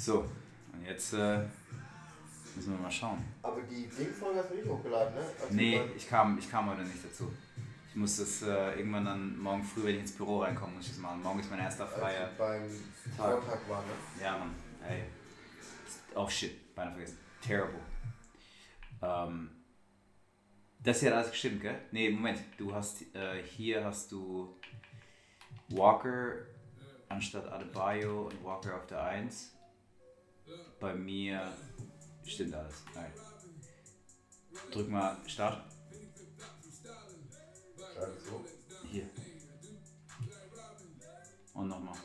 So, und jetzt äh, müssen wir mal schauen. Aber die Ding-Folge hast du nicht hochgeladen, ne? Also Nee, ich kam, ich kam heute nicht dazu. Ich muss das äh, irgendwann dann morgen früh, wenn ich ins Büro reinkomme, muss ich das machen. Morgen ist mein erster als freier. wir beim Tag. Vortag waren, ne? Ja, Mann, ey. Oh shit, beinahe vergessen. Terrible. Ähm, das hier hat alles gestimmt, gell? Nee, Moment. Du hast, äh, hier hast du Walker anstatt Adebayo und Walker auf der 1. Bei mir stimmt alles. Alright. Drück mal Start. Hier. Und nochmal.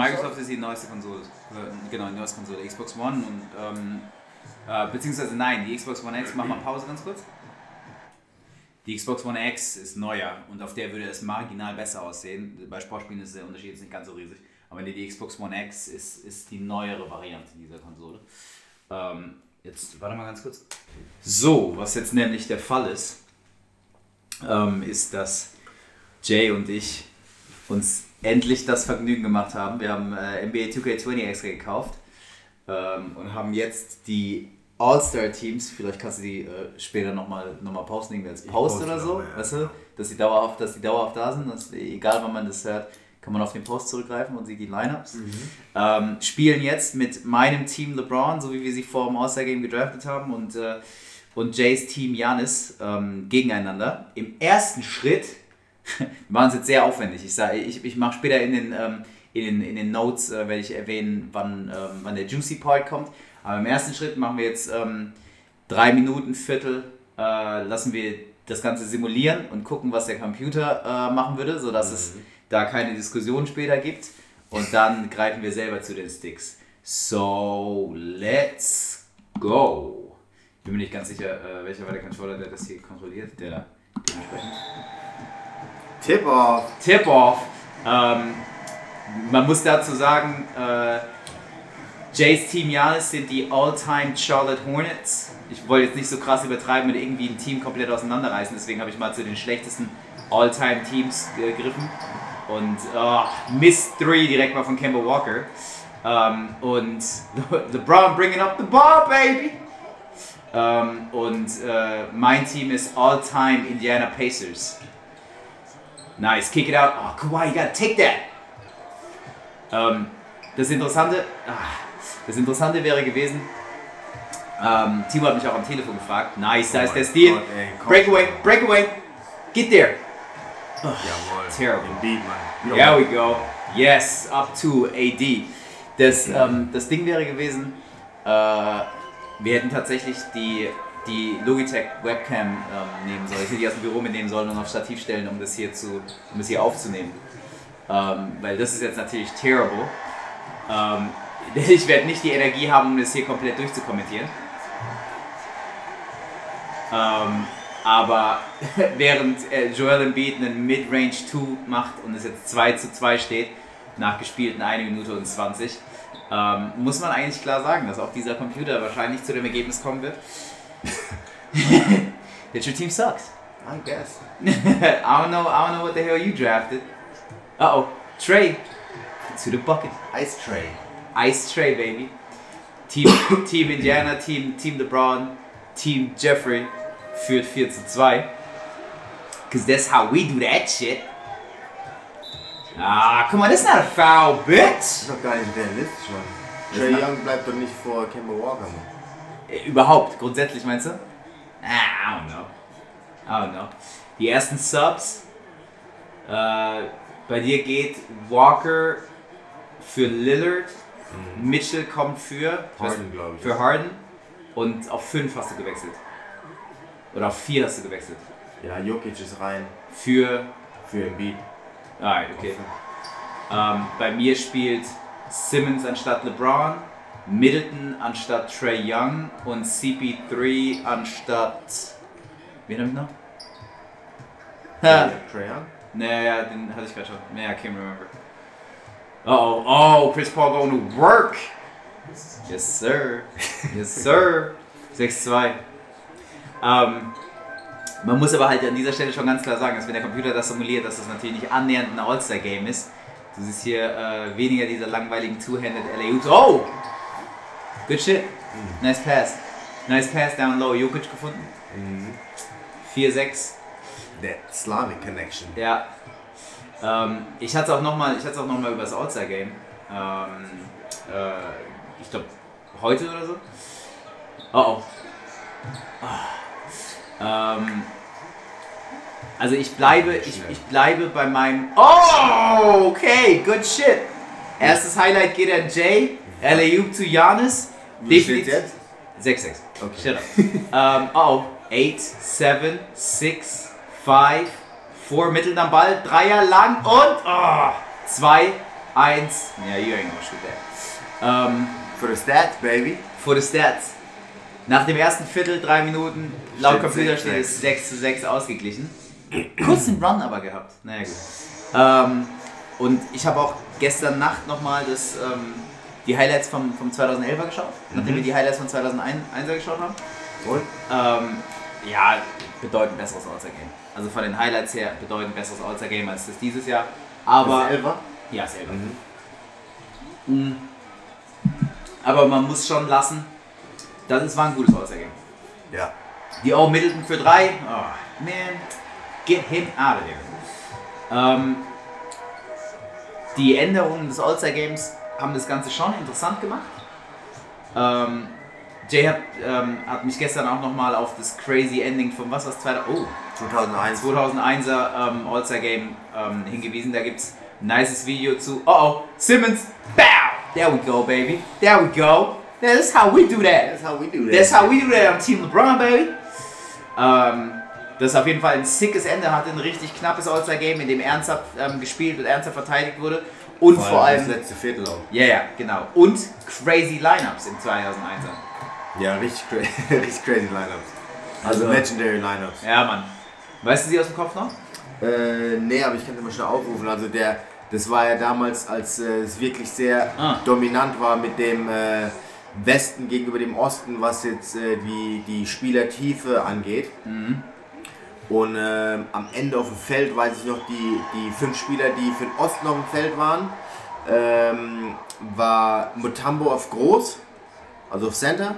Microsoft ist die neueste Konsole. Äh, Genau, die neueste Konsole. Xbox One und. Ähm, äh, beziehungsweise nein, die Xbox One X. Mach mal Pause ganz kurz. Die Xbox One X ist neuer und auf der würde es marginal besser aussehen. Bei Sportspielen ist der Unterschied jetzt nicht ganz so riesig. Aber die, Xbox One X ist, ist die neuere Variante dieser Konsole. Ähm, jetzt, warte mal ganz kurz. So, was jetzt nämlich der Fall ist, ähm, ist, dass Jay und ich uns endlich das Vergnügen gemacht haben. Wir haben äh, NBA 2K20 extra gekauft ähm, und haben jetzt die All-Star-Teams, vielleicht kannst du die äh, später nochmal noch mal posten, irgendwie als Post poste oder so, mal, ja. weißt du, dass die, dauerhaft, dass die dauerhaft da sind, dass, egal wann man das hört, kann man auf den Post zurückgreifen und sieht die Lineups. Ähm, spielen jetzt mit meinem Team LeBron, so wie wir sie vor dem All-Star-Game gedraftet haben und, äh, und Jays Team Janis ähm, gegeneinander. Im ersten Schritt wir machen es jetzt sehr aufwendig. Ich, sage, ich, ich mache später in den, ähm, in den, in den Notes, äh, werde ich erwähnen, wann, ähm, wann der Juicy Part kommt. Aber im ersten Schritt machen wir jetzt ähm, drei Minuten, Viertel, äh, lassen wir das Ganze simulieren und gucken, was der Computer äh, machen würde, sodass es da keine Diskussion später gibt. Und dann greifen wir selber zu den Sticks. So, let's go. Bin mir nicht ganz sicher, äh, welcher war der Controller, der das hier kontrolliert. Der dementsprechend. Tip-Off. Tip-Off. Ähm, man muss dazu sagen, äh, Jays Team Janis sind die All-Time Charlotte Hornets. Ich wollte jetzt nicht so krass übertreiben und irgendwie ein Team komplett auseinanderreißen, deswegen habe ich mal zu den schlechtesten All-Time Teams gegriffen. Und oh, Miss 3 direkt mal von Kemba Walker. Ähm, und Le LeBron bringing up the ball, baby! Ähm, und äh, mein Team ist All-Time Indiana Pacers. Nice, kick it out. Oh, Kawhi, you gotta take that. Ähm, das Interessante, ah, das Interessante wäre gewesen, ähm, Timo hat mich auch am Telefon gefragt. Nice, da Oh ist der mein Steal. Gott, ey, komm breakaway, breakaway. Get there. Jawohl. Terrible. Indeed, Mann. There we go. Yes, up to AD. Das, ähm, das Ding wäre gewesen, äh, wir hätten tatsächlich die, die Logitech Webcam ähm, nehmen sollen. Ich hätte die aus dem Büro mitnehmen sollen und auf Stativ stellen, um das hier, zu, um das hier aufzunehmen. Ähm, weil das ist jetzt natürlich terrible. Ähm, ich werde nicht die Energie haben, um das hier komplett durchzukommentieren. Ähm, aber während äh, Joel Embiid einen Mid-Range 2 macht und es jetzt 2 zu 2 steht, nach gespielten 1 Minute und 20, ähm, muss man eigentlich klar sagen, dass auch dieser Computer wahrscheinlich zu dem Ergebnis kommen wird. that your team sucks. I guess. I don't know. I don't know what the hell you drafted. Uh oh, Trey to the bucket. Ice Tray. Ice Trey, baby. Team, Team Indiana, Team, Team LeBron, Team Jeffrey führt 4 zu 2. Cause that's how we do that shit. Ah, come on, that's not a foul, Das bitch. ist doch gar nicht realistisch, Mann. Das Trey Young bleibt doch nicht vor Kemba Walker, Mann. Äh, Überhaupt, grundsätzlich meinst du? Ah, I don't know. I don't know. Die ersten Subs. Äh, bei dir geht Walker für Lillard. Mitchell kommt für Harden, glaub ich. Für Harden. Und auf 5 hast du gewechselt. Oder auf 4 hast du gewechselt. Ja, Jokic ist rein. Für. Für Embiid. Ah, okay. Ähm, bei mir spielt Simmons anstatt LeBron, Middleton anstatt Trey Young und CP3 anstatt. Wen hab ich noch? Ha. Trey Young? Naja, den hatte ich gerade schon. Naja, I can't remember. Oh, oh, Chris Paul going to work. Yes, sir. Yes, sir. 6-2. Ähm, man muss aber halt an dieser Stelle schon ganz klar sagen, dass wenn der Computer das simuliert, dass das natürlich nicht annähernd ein All-Star-Game ist. Du siehst hier äh, weniger dieser langweiligen Two-Handed LA Oh! Good shit. Nice pass. Nice pass down low. Jokic gefunden. 4-6. Der Slavic Connection. Ja. Ähm, ich hatte es auch nochmal noch mal über das All-Star-Game. Ähm, äh, ich glaube, heute oder so. Oh oh. Ah. Ähm, also ich bleibe, ich, ich bleibe bei meinem. Oh, okay, good shit. Erstes Highlight geht an Jay. LAU zu Janis. Wie steht's jetzt? 6-6. Okay. Shut up. ähm, oh, 8, 7, 6, 5, 4, Mittel am Ball, Dreier lang und oh, 2, 1. Ja, you ain't gonna shoot that. Ähm, For the stats, baby. for the stats. Nach dem ersten Viertel, drei Minuten, laut Steht Computer 6, steht es 6 zu 6 ausgeglichen. Kurz den Run aber gehabt. Naja gut. Ähm, und ich habe auch gestern Nacht nochmal das, ähm, die Highlights vom, vom 2011er geschaut, nachdem wir die Highlights von 2001er geschaut haben. Und? Ähm, ja, bedeutend besseres All-Star-Game. Also von den Highlights her bedeutend besseres All-Star-Game als das dieses Jahr. Aber. Das Elfer? Ja, selber. Mhm. Aber man muss schon lassen, das ist, war ein gutes All-Star-Game. Ja. Die O Middleton für drei. Oh, man, get him out of there. Ähm, die Änderungen des All-Star-Games haben das Ganze schon interessant gemacht. Ähm, Jay hat, ähm, hat mich gestern auch nochmal auf das crazy Ending von was was 2000, oh, 2001. 2001er ähm, All-Star-Game ähm, hingewiesen. Da gibt's ein nices Video zu. Oh oh, Simmons, bow! There we go, baby. There we go. That's how we do that. That's how we do that. That's how we do that on Team LeBron, baby. Ähm, das auf jeden Fall ein sickes Ende hatte, ein richtig knappes All-Star-Game, in dem ernsthaft ähm, gespielt und ernsthaft verteidigt wurde. Und vor, allem, das letzte Viertel auch. ja, ja, genau. Und crazy Lineups im 2001er. Ja, richtig, cra richtig crazy Lineups. Also, Also- legendary Lineups. Ja, Mann. Weißt du sie aus dem Kopf noch? Äh, nee, aber ich kann es mal schnell aufrufen. Also der, das war ja damals, als äh, es wirklich sehr Ah. dominant war mit dem äh, Westen gegenüber dem Osten, was jetzt äh, die, die Spielertiefe angeht. Und ähm, am Ende auf dem Feld weiß ich noch, die, die fünf Spieler, die für den Osten auf dem Feld waren, ähm, war Mutambo auf Groß, also auf Center.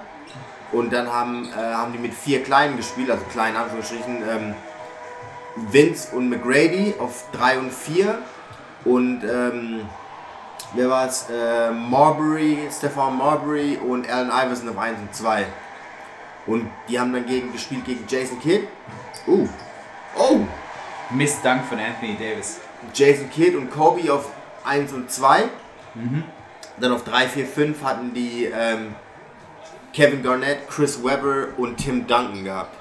Und dann haben, äh, haben die mit vier Kleinen gespielt, also kleinen Anführungsstrichen, ähm, Vince und McGrady auf 3 und 4 und ähm, wer war es? Äh, Marbury, Stefan Marbury und Allen Iverson auf 1 und 2. Und die haben dann gegen, gespielt gegen Jason Kidd. Uh. Oh! Missdank von Anthony Davis. Jason Kidd und Kobe auf 1 und 2. Dann auf 3, 4, 5 hatten die ähm, Kevin Garnett, Chris Webber und Tim Duncan gehabt.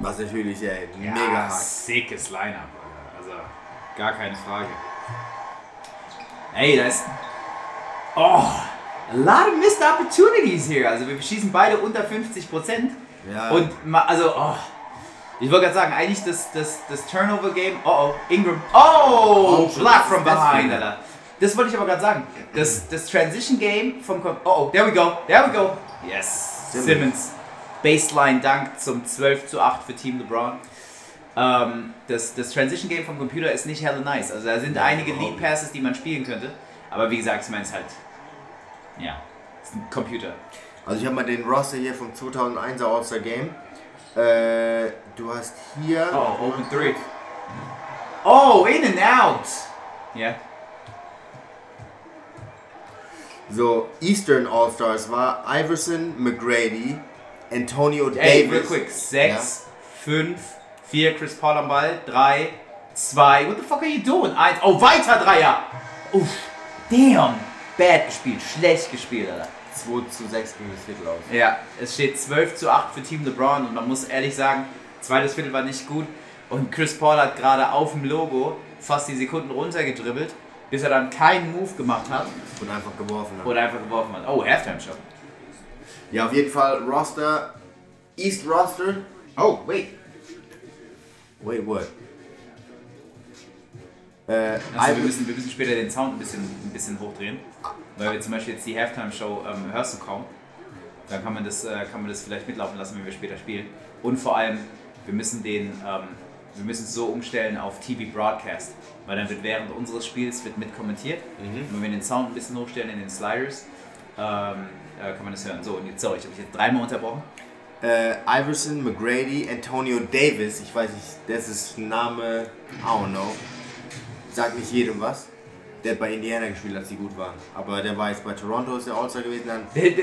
Was natürlich ey, mega hart. sickes Lineup. Also, gar keine Frage. Ey, da ist. Oh, a lot of missed opportunities here. Also, wir schießen beide unter 50 Prozent. Ja. Und, also, oh. Ich wollte gerade sagen, eigentlich das, das, das Turnover-Game. Oh, oh, Ingram. Oh, Oh, block from behind. Alter. Das wollte ich aber gerade sagen. Das, das Transition-Game vom. Kom- Oh, oh, there we go, there we go. Yes, Simmons. Simmons. Baseline-Dunk zum 12 zu 8 für Team LeBron. Ähm, das, das Transition Game vom Computer ist nicht hella nice. Also da sind einige Lead Passes, die man spielen könnte. Aber wie gesagt, ich meine es halt. Ja, ist ein Computer. Also ich habe mal den Roster hier vom 2001er All-Star Game. Äh, du hast hier... Oh, Open 3. Oh, in and out! Ja. So, Eastern All-Stars war Iverson, McGrady, Antonio Ey, real Davis. quick. 6, 5, 4, Chris Paul am Ball. 3, 2. What the fuck are you doing? 1. Oh, weiter Dreier! Uff. Damn! Bad gespielt. Schlecht gespielt, Alter. 2 zu 6 gegen das Viertel aus. Ja, es steht 12 zu 8 für Team LeBron und man muss ehrlich sagen, zweites Viertel war nicht gut und Chris Paul hat gerade auf dem Logo fast die Sekunden runtergedribbelt, bis er dann keinen Move gemacht hat Und einfach geworfen. hat. oder einfach geworfen hat. Oh, Halftime Shot. Ja, auf jeden Fall Roster, East Roster. Oh, wait. Wait, what? Äh, Also wir müssen, wir müssen später den Sound ein bisschen, ein bisschen hochdrehen. Weil wir zum Beispiel jetzt die Halftime-Show ähm, hörst du kaum. Dann kann man, das, äh, kann man das vielleicht mitlaufen lassen, wenn wir später spielen. Und vor allem, wir müssen den, ähm, wir müssen es so umstellen auf TV Broadcast. Weil dann wird während unseres Spiels wird mit kommentiert. Und wenn wir den Sound ein bisschen hochstellen in den Sliders, ähm, äh, kann man das hören. So, und jetzt, sorry, ich habe dich jetzt dreimal unterbrochen. äh, Iverson, McGrady, Antonio Davis. Ich weiß nicht, das ist ein Name, I don't know. Sagt nicht jedem was. Der hat bei Indiana gespielt, als die gut waren. Aber der war jetzt bei Toronto, ist der All-Star gewesen. Dann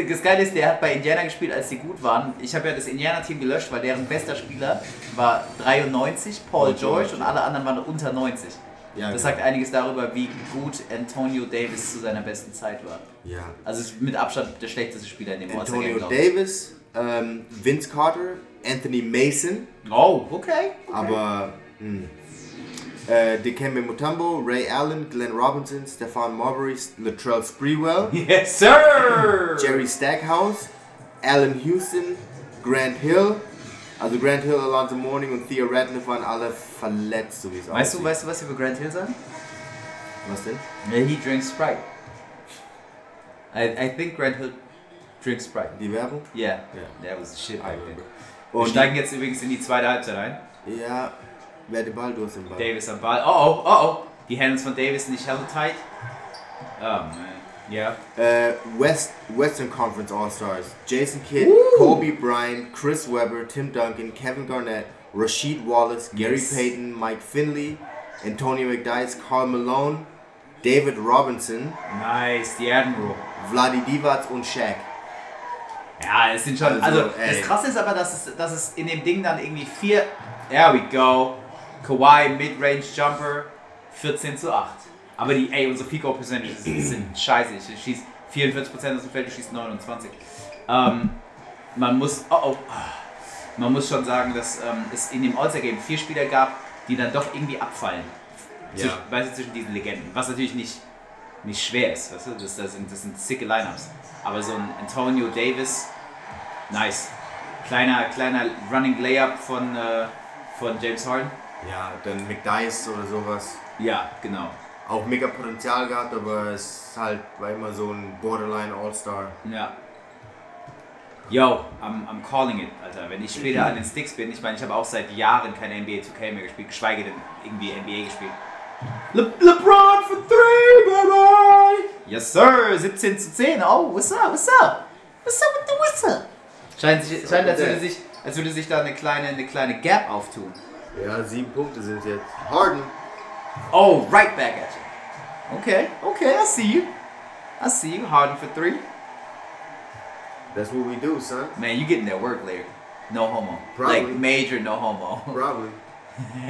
Das Geile ist, der hat bei Indiana gespielt, als die gut waren. Ich habe ja das Indiana-Team gelöscht, weil deren bester Spieler war 93, Paul Paul George, George. und alle anderen waren unter 90. Ja, das genau. sagt einiges darüber, wie gut Antonio Davis zu seiner besten Zeit war. ja. Also ist mit Abstand der schlechteste Spieler in dem All-Star Antonio. Davis, ähm, Vince Carter, Anthony Mason. Oh, okay. okay. Aber mh. Äh, Dikembe Mutombo, Ray Allen, Glenn Robinson, Stefan Marbury, Latrell Sprewell, Yes, sir! Jerry Stackhouse, Allen Houston, Grant Hill. Also Grant Hill, Alonzo Mourning und Theo Radcliffe waren alle verletzt, so wie es Weißt du, aussieht. weißt du, was wir über Grant Hill sagen? Was denn? Yeah, he drinks Sprite. I, I think Grant Hill drinks Sprite. Die Werbung? Yeah, Ja. that was shit back then. Wir Und steigen jetzt übrigens in die zweite Halbzeit ein. ja, wer hat den Ball? Du hast den Ball. Davis am Ball. Oh oh, oh oh. Die Hands von Davis nicht held tight. Oh man. Ja. Äh, West, Western Conference All-Stars. Jason Kidd, Woo! Kobe Bryant, Chris Webber, Tim Duncan, Kevin Garnett, Rasheed Wallace, Gary Yes. Payton, Mike Finley, Antonio McDyess, Carl Malone, David Robinson, Nice, die Admiral. Vladi Divac und Shaq. Ja, es sind schon. Also, Also, das krasse ist aber, dass es, dass es in dem Ding dann irgendwie vier. There we go. Kawhi Mid-Range Jumper 14 zu 8. Aber die, ey, unsere Fico Percentages sind scheiße. Ich schieße 44% aus dem Feld, du schießt 29. Ähm, man muss. Oh oh. Man muss schon sagen, dass ähm, es in dem All-Star-Game vier Spieler gab, die dann doch irgendwie abfallen. Zwischen, Ja. weißt du, zwischen diesen Legenden. Was natürlich nicht, nicht schwer ist. Weißt du? das, das, sind, das sind sicke Lineups. Aber so ein Antonio Davis, nice. Kleiner, kleiner Running Layup von, äh, von James Harden. Ja, dann McDyess oder sowas. Ja, genau. Auch mega Potenzial gehabt, aber es ist halt, war immer so ein Borderline All-Star. Ja. Yo, I'm, I'm calling it, Alter. Wenn ich später an den Sticks bin, ich meine, ich habe auch seit Jahren keine NBA 2K mehr gespielt, geschweige denn irgendwie NBA gespielt. Le LeBron for three, baby! Yes, sir! 17 zu 10. Oh, what's up, what's up? What's up with the whistle? Scheint, sich, scheint als, würde sich, als würde sich da eine kleine, eine kleine Gap auftun. Ja, sieben Punkte sind jetzt. Harden. Oh, right back at you. Okay, okay, I see you. I see you. Harden for three. That's what we do, son. Man, you getting that work later. No homo. Probably. Like major no homo. Probably.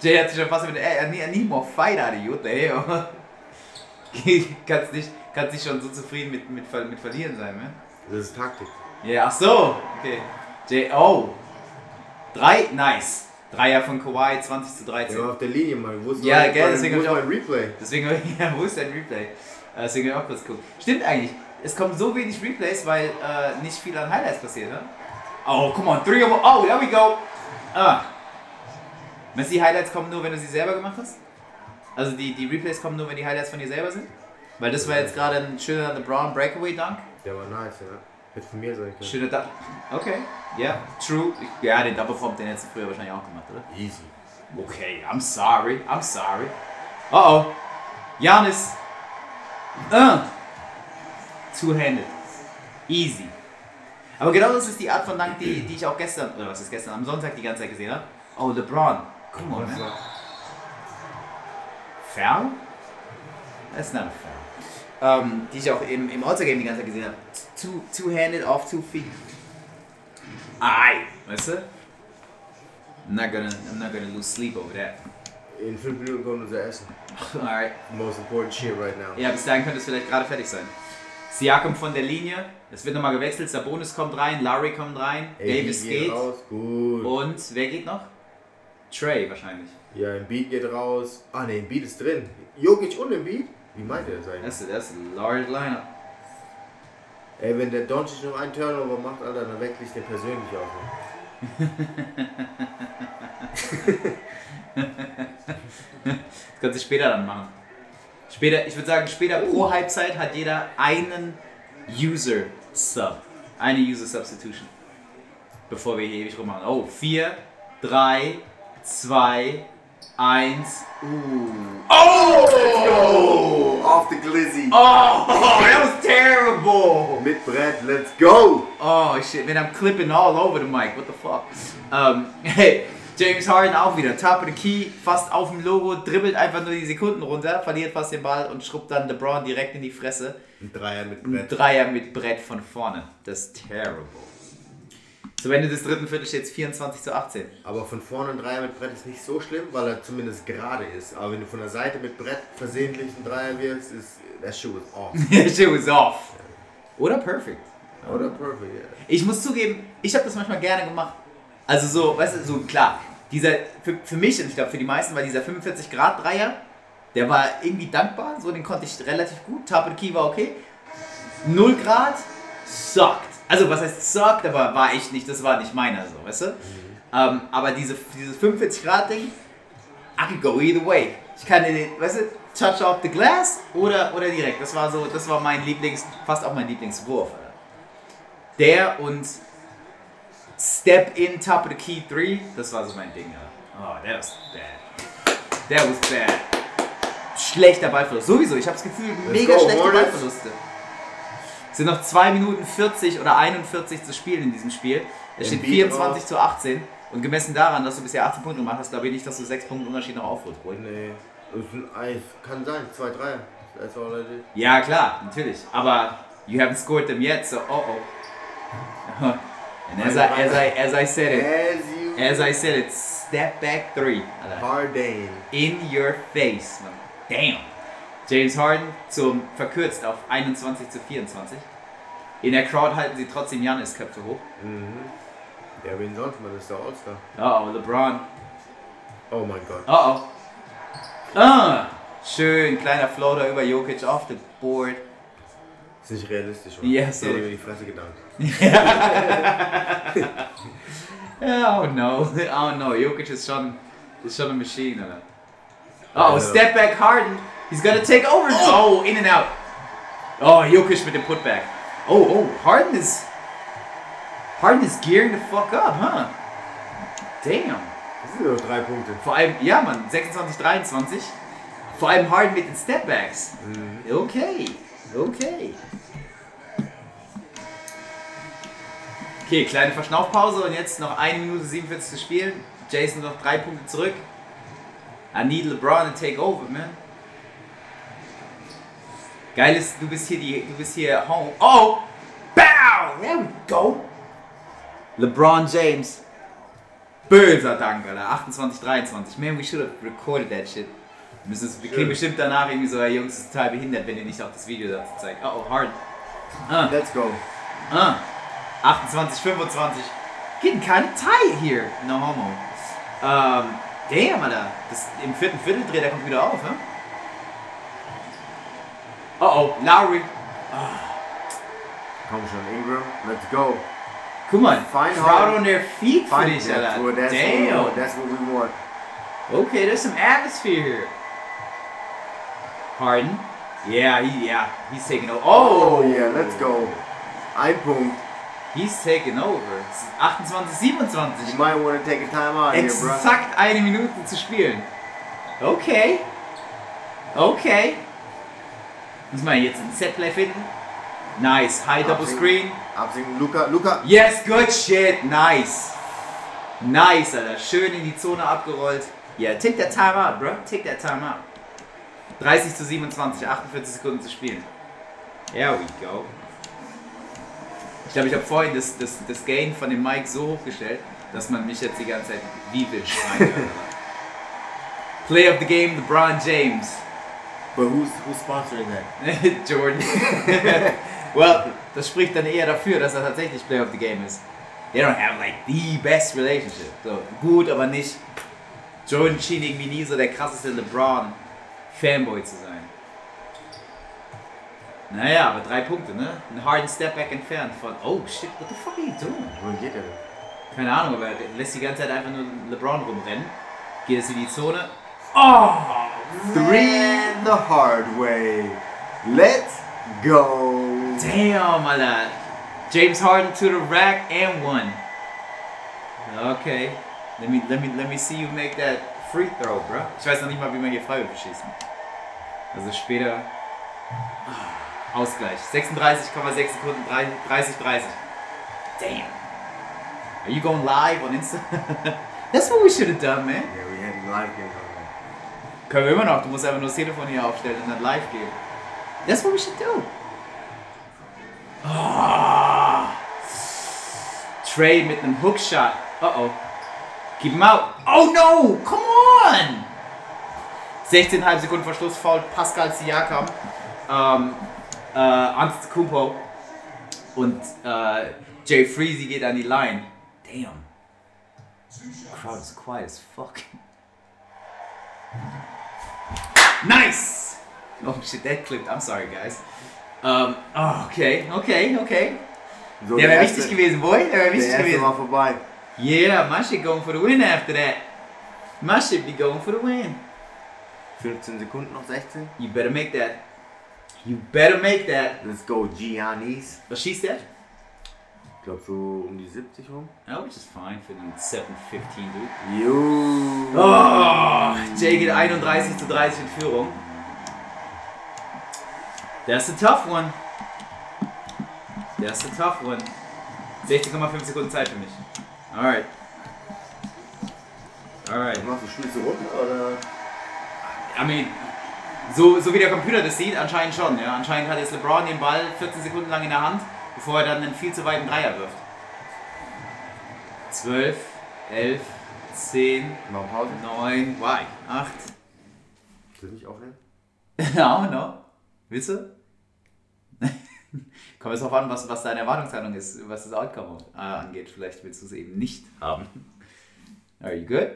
Jay hat sich schon fast mit, ey, I need, I need more fight out of you, what the hell? kannst nicht, kannst nicht schon so zufrieden mit, mit, mit Verlieren sein, ne? Das ist Taktik. Ja, ach so, okay. Jay, oh. Drei, nice. Dreier von Kawhi, 20 zu 13. Der war auf der Linie, Mann. Wo ist Ja, gell, deswegen wo ist hab ich mein Replay? Deswegen, ja, wo ist dein Replay? Äh, Deswegen hab ich auch kurz gucken. Stimmt eigentlich. Es kommen so wenig Replays, weil äh, nicht viel an Highlights passiert, ne? Oh, come on, three of Oh, there we go. Ah. Die Highlights kommen nur, wenn du sie selber gemacht hast? Also die, die Replays kommen nur, wenn die Highlights von dir selber sind? Weil das war jetzt gerade ein schöner LeBron Breakaway Dunk. Der war nice, ja. Hätte von mir sein können. Schöner Dunk. Okay, ja, true. Ich- Ja, den Double Pump, den hättest du früher wahrscheinlich auch gemacht, oder? Easy. Okay, I'm sorry. I'm sorry. Uh oh. Giannis. Uh. Two-handed. Easy. Aber genau das ist die Art von Dank, die, die ich auch gestern, oder was ist gestern, am Sonntag die ganze Zeit gesehen habe. Oh, LeBron. Come on, man. Foul? That's not a foul. Ähm, die ich auch im, im All-Star-Game die ganze Zeit gesehen habe. Two- Two-handed off two feet. Ai, weißt du? I'm not gonna, I'm not gonna lose sleep over that. In fünf Minuten kommt unser Essen. Alright. Most important shit right now. Ja, bis dahin könnte es vielleicht gerade fertig sein. Siakam von der Linie. Es wird nochmal gewechselt. Sabonis kommt rein. Larry kommt rein. Ey, Davis Beat geht. raus. Gut. Und wer geht noch? Trey wahrscheinlich. Ja, Embiid geht raus. Ah ne, Embiid ist drin. Jokic und Embiid? Wie meint er das eigentlich? Das ist, das ist ein large lineup. Ey, wenn der Doncic noch einen Turnover macht, Alter, dann wechsle ich den persönlich auch. das kannst du später dann machen. Später, ich würde sagen, später pro Halbzeit hat jeder einen User Sub. Eine User Substitution. Bevor wir hier ewig rummachen. Oh, 4, 3, 2, 1. Uh. Oh! Off the glizzy. Oh, that was terrible! Mit Brett, let's go! Oh shit, man, I'm clipping all over the mic. What the fuck? Um, hey, James Harden auch wieder. Top of the key, fast auf dem Logo, dribbelt einfach nur die Sekunden runter, verliert fast den Ball und schrubbt dann LeBron direkt in die Fresse. Ein Dreier mit Ein Brett. Dreier mit Brett von vorne. Das ist terrible. Zum Ende des dritten Viertels steht es 24 zu 18. Aber von vorne ein Dreier mit Brett ist nicht so schlimm, weil er zumindest gerade ist. Aber wenn du von der Seite mit Brett versehentlich einen Dreier wirfst, ist der Schuh ist off. Shit was off. Oder perfect. Oder perfect, ja. Ich muss zugeben, ich habe das manchmal gerne gemacht. Also so, weißt du, so klar, dieser, für, für mich und ich glaube für die meisten war dieser 45 Grad Dreier, der war irgendwie dankbar, so den konnte ich relativ gut. The Key war okay. 0 Grad, sucked. Also was heißt sucked, aber war ich nicht, das war nicht meiner so, weißt du? Ähm, aber diese, dieses 45 Grad Ding, I could go either way. Ich kann den, weißt du, touch off the glass oder, oder direkt. Das war so, das war mein Lieblings, fast auch mein Lieblingswurf. Alter. Der und Step in Top of the Key 3, das war so mein Ding. Alter. Oh, that was bad. That was bad. Schlechter Ballverlust. Sowieso, ich habe das Gefühl, mega go, schlechte. Ballverluste. Es sind noch 2 Minuten 40 oder 41 zu spielen in diesem Spiel. Es steht Embiid 24 zu 18. Und gemessen daran, dass du bisher 18 Punkte gemacht hast, glaube ich nicht, dass du 6 Punkte Unterschied noch aufholst. Ruhig. Nee, das ist ein Eis. Kann sein, zwei Dreier. That's all I did. Ja, klar, natürlich. Aber you haven't scored them yet, so oh oh. And as I, as I, as I said it, As you as I said it, step back three. Alter. Harden. In your face. Man. Damn. James Harden zum verkürzt auf 21 zu 24. In der Crowd halten sie trotzdem Janis Köpfe hoch. Mhm. Ja, wen sonst? Man ist der All-Star. Oh oh, LeBron. Oh mein Gott. Oh oh. Ah, schön, kleiner Floater über Jokic auf the board. Ist nicht realistisch, oder? Ja, so. hat ihm in die Fresse gedankt. Oh no, oh no, Jokic ist schon, ist schon eine Maschine. Alter. Oh, step back Harden. He's gonna take over. Oh, in and out. Oh, Jokic mit dem Putback. Oh, oh, Harden is, Harden is gearing the fuck up, huh? Damn. Das sind nur drei Punkte. Vor allem, ja Mann, 26, 23. Vor allem Harden mit den Stepbacks. Okay, okay. Okay, kleine Verschnaufpause und jetzt noch 1 Minute 47 zu spielen. Jason noch drei Punkte zurück. I need LeBron to take over, man. Geil ist, du bist hier die, du bist hier home. Oh! Bow! There we go! LeBron James. Böser Dank, Alter. 28, 23. Man, we should have recorded that shit. Wir, müssen es, wir kriegen bestimmt danach irgendwie so, hey Jungs, ist total behindert, wenn ihr nicht auch das Video dazu zeigt. Oh, oh, hard. Ah, Let's go. ah. 28, 25. Getting kind of tight here. No homo. Ähm, damn, Alter. Das, Im vierten Viertel dreht er kommt wieder auf, ne? Oh, oh, Lowry. Uh, Komm schon, Ingram. Let's go. Guck mal, Fine, crowd on their feet für Fine, dich, that's Alter. what, that's, what we Damn. want. that's what we want. Okay, there's some atmosphere here. Harden. Yeah, he, yeah, he's taking over. Oh Oh, yeah, let's go. Ein Punkt. He's taking over. Es ist 28, You might want to take a time out here, bro. Exakt eine Minute zu spielen. Okay. Okay. Muss man jetzt ein Setplay finden? Nice. High double Absinken. screen. Absinken. Luca, Luca. Yes, good shit. Nice. Nice, Alter. Schön in die Zone abgerollt. Yeah, take that time out, bro. Take that time out. 30 zu 27, 48 Sekunden zu spielen. There we go. Ich glaube, ich habe vorhin das, das, das Gain von dem Mic so hochgestellt, dass man mich jetzt die ganze Zeit wie wild schreien. Play of the game, LeBron James. But who's who's sponsoring that? Jordan. well, das spricht dann eher dafür, dass er tatsächlich Player of the Game ist. They don't have like the best relationship. So, gut, aber nicht. Jordan schien irgendwie nie so der krasseste LeBron-Fanboy zu sein. Naja, aber drei Punkte, ne? Ein harden Stepback entfernt von. Oh shit, what the fuck are you doing? Wohin geht er denn? Keine Ahnung, aber er lässt die ganze Zeit einfach nur LeBron rumrennen. Geht es in die Zone. Oh! Three the hard way. Let's go. Damn, my lad. James Harden to the rack and one. Okay. Let me, let me, let me see you make that free throw, bro. Ich weiß noch nicht mal, wie man hier Freiwürfe schießt. Also später. Ausgleich. 36,6 Sekunden, 30, 30. Damn. Are you going live on Insta? That's what we should have done, man. Yeah, we had live game Können wir immer noch. Du musst einfach nur das Telefon hier aufstellen und dann live gehen. That's what we should do. Ah. Trey mit einem Hookshot. Uh oh. Keep him out. Oh no! Come on! 16,5 Sekunden Verschluss, Foul Pascal Siakam. Ähm, äh, Antetokounmpo. Und äh, Jay Freezy geht an die Line. Damn. Crowd is quiet as fuck. Nice! Oh shit, that clipped. I'm sorry, guys. Um, oh, okay, okay, okay. So, Der wäre wichtig gewesen, boy. Der wäre wichtig gewesen. war vorbei. Yeah, my shit going for the win after that. My shit be going for the win. 15 Sekunden noch 16. You better make that. You better make that. Let's go, Giannis. Was schießt der? Ich glaube so um die 70 rum. Oh, which is fine für den 7-15, dude. You. Oh, Jay geht 31 zu 30 in Führung. That's a tough one. That's a tough one. 16,5 Sekunden Zeit für mich. Alright. Alright. Machst du spielst du runter oder? I mean, so, so wie der Computer das sieht, anscheinend schon. Ja. Anscheinend hat jetzt LeBron den Ball 14 Sekunden lang in der Hand, bevor er dann einen viel zu weiten Dreier wirft. 12, 11, 10, Noch Pause? 9, why? 8. Soll ich nicht aufnehmen? Ja, no. Willst du? Kommt jetzt drauf an, was, was deine Erwartungshaltung ist, was das Outcome äh, angeht. Vielleicht willst du es eben nicht haben. Are you good?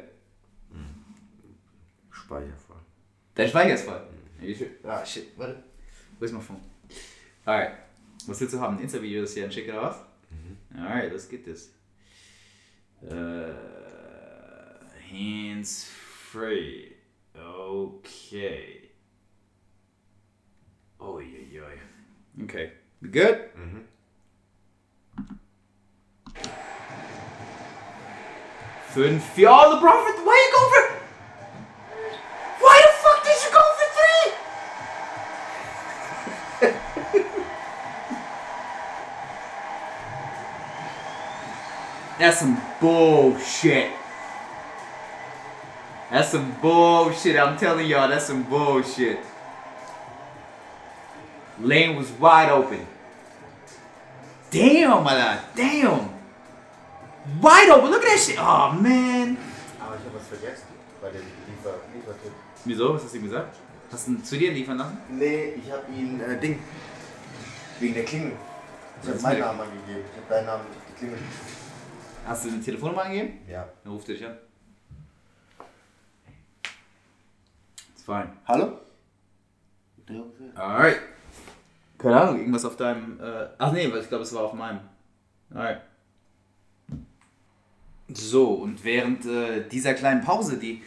Speicher voll. Dein Speicher ist voll. You sure? Ah, shit, warte. Wo ist mein Phone? Alright. Was willst du haben? Ein Insta-Video, das hier schick oder was? Alright, let's get this. Uh, hands free. Okay. Oh, yeah, yeah. Okay. We good? Fünf. Ja, LeBron, for- why That's some bullshit. That's some bullshit. I'm telling y'all, that's some bullshit. Lane was wide open. Damn, my lad. Damn. Wide open. Look at that shit. Oh, man. Aber ich habe was vergessen bei dem Liefer Liefertipp. Wieso? Was hast du ihm gesagt? Hast du ihn zu dir liefern lassen? Nee, ich habe ihn äh, Ding. Wegen der Klingel. Ich habe Was meinen Namen angegeben. Ich habe deinen Namen auf die Klingel. Hast du eine Telefonnummer angegeben? Ja. Dann ruft er dich an. It's fine. Hallo? Alright. Keine Ahnung, irgendwas auf deinem. Äh, ach nee, weil ich glaube, es war auf meinem. Alright. So, und während äh, dieser kleinen Pause, die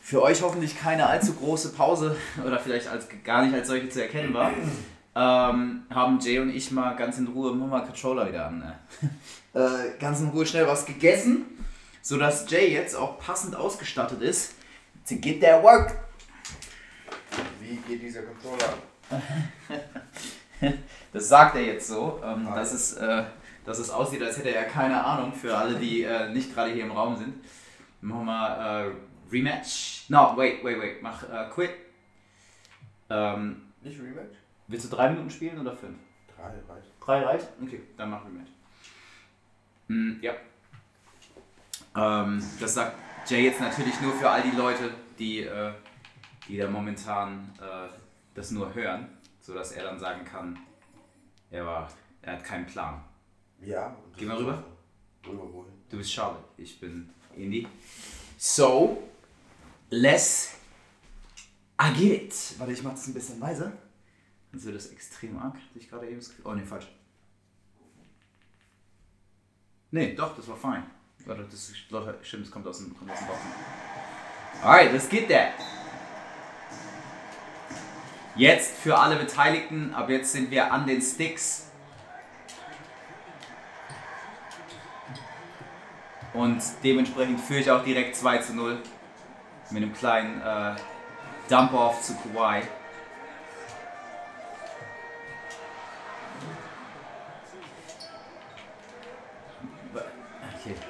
für euch hoffentlich keine allzu große Pause oder vielleicht als gar nicht als solche zu erkennen war, ähm, haben Jay und ich mal ganz in Ruhe mal Controller wieder an. Ne? äh, ganz in Ruhe schnell was gegessen, sodass Jay jetzt auch passend ausgestattet ist to get that work. Wie geht dieser Controller an? Das sagt er jetzt so, ähm, Ah. dass, es, äh, dass es aussieht, als hätte er keine Ahnung für alle, die äh, nicht gerade hier im Raum sind. Machen wir äh, Rematch. No, wait, wait, wait. Mach äh, Quit. Ähm, Nicht Rematch? willst du drei Minuten spielen oder fünf? Drei reicht. Drei reicht? Okay, dann mach Rematch. Mm, ja. Ähm, das sagt Jay jetzt natürlich nur für all die Leute, die, äh, die da momentan äh, das nur hören, sodass er dann sagen kann, er, war, er hat keinen Plan. Ja. Geh mal rüber. Rüber wohin? Du bist Charlotte, ich bin Indy. So, let's I get it. Warte, ich mach das ein bisschen leiser. Wird das extrem arg. Hatte ich gerade eben. Oh ne, falsch. Nee, doch, das war fein. Warte, das ist, stimmt, das kommt aus dem, kommt aus dem Bauch. Alright, let's get that. Jetzt für alle Beteiligten, ab jetzt sind wir an den Sticks. Und dementsprechend führe ich auch direkt 2 zu 0 mit einem kleinen äh, Dump-Off zu Kawhi.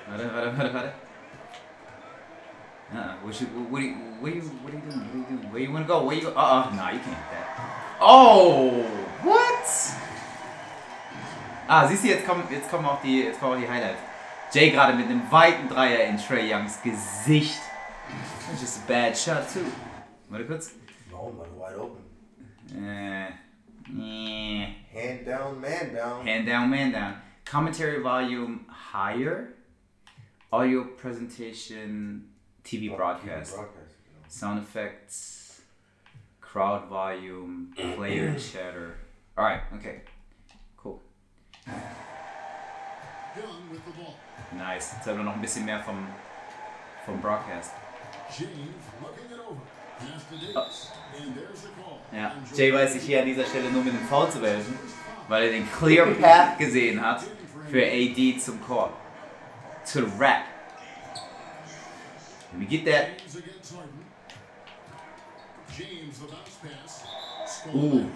Warte, warte, warte, warte. Uh, what, you, what, you, what, you, what are you doing? What are you doing? Where you wanna go? Where you go? Uh uh, nah, you can't hit that. Oh, what? Ah, siehst du, jetzt kommen, jetzt kommen auch die, jetzt kommen auch die Highlights. Jay gerade mit einem weiten Dreier in Trey Youngs Gesicht. That's just a bad shot too. Warte kurz. No, man, wide open. Äh, äh, Hand down, man down. hand down, man down. Commentary volume higher. Audio presentation, TV broadcast. Broadcast. Sound effects, crowd volume, player chatter. Alright, okay. Cool. Young with the ball. Nice. Jetzt haben wir noch ein bisschen mehr vom, vom Broadcast. James looking it over. Pass to Davis. And there's the call. Ja, Jay weiß sich hier an dieser Stelle nur mit dem Foul zu helfen, weil er den Clear Path gesehen hat für AD zum Korb. To the rack. Let me get that. Ooh.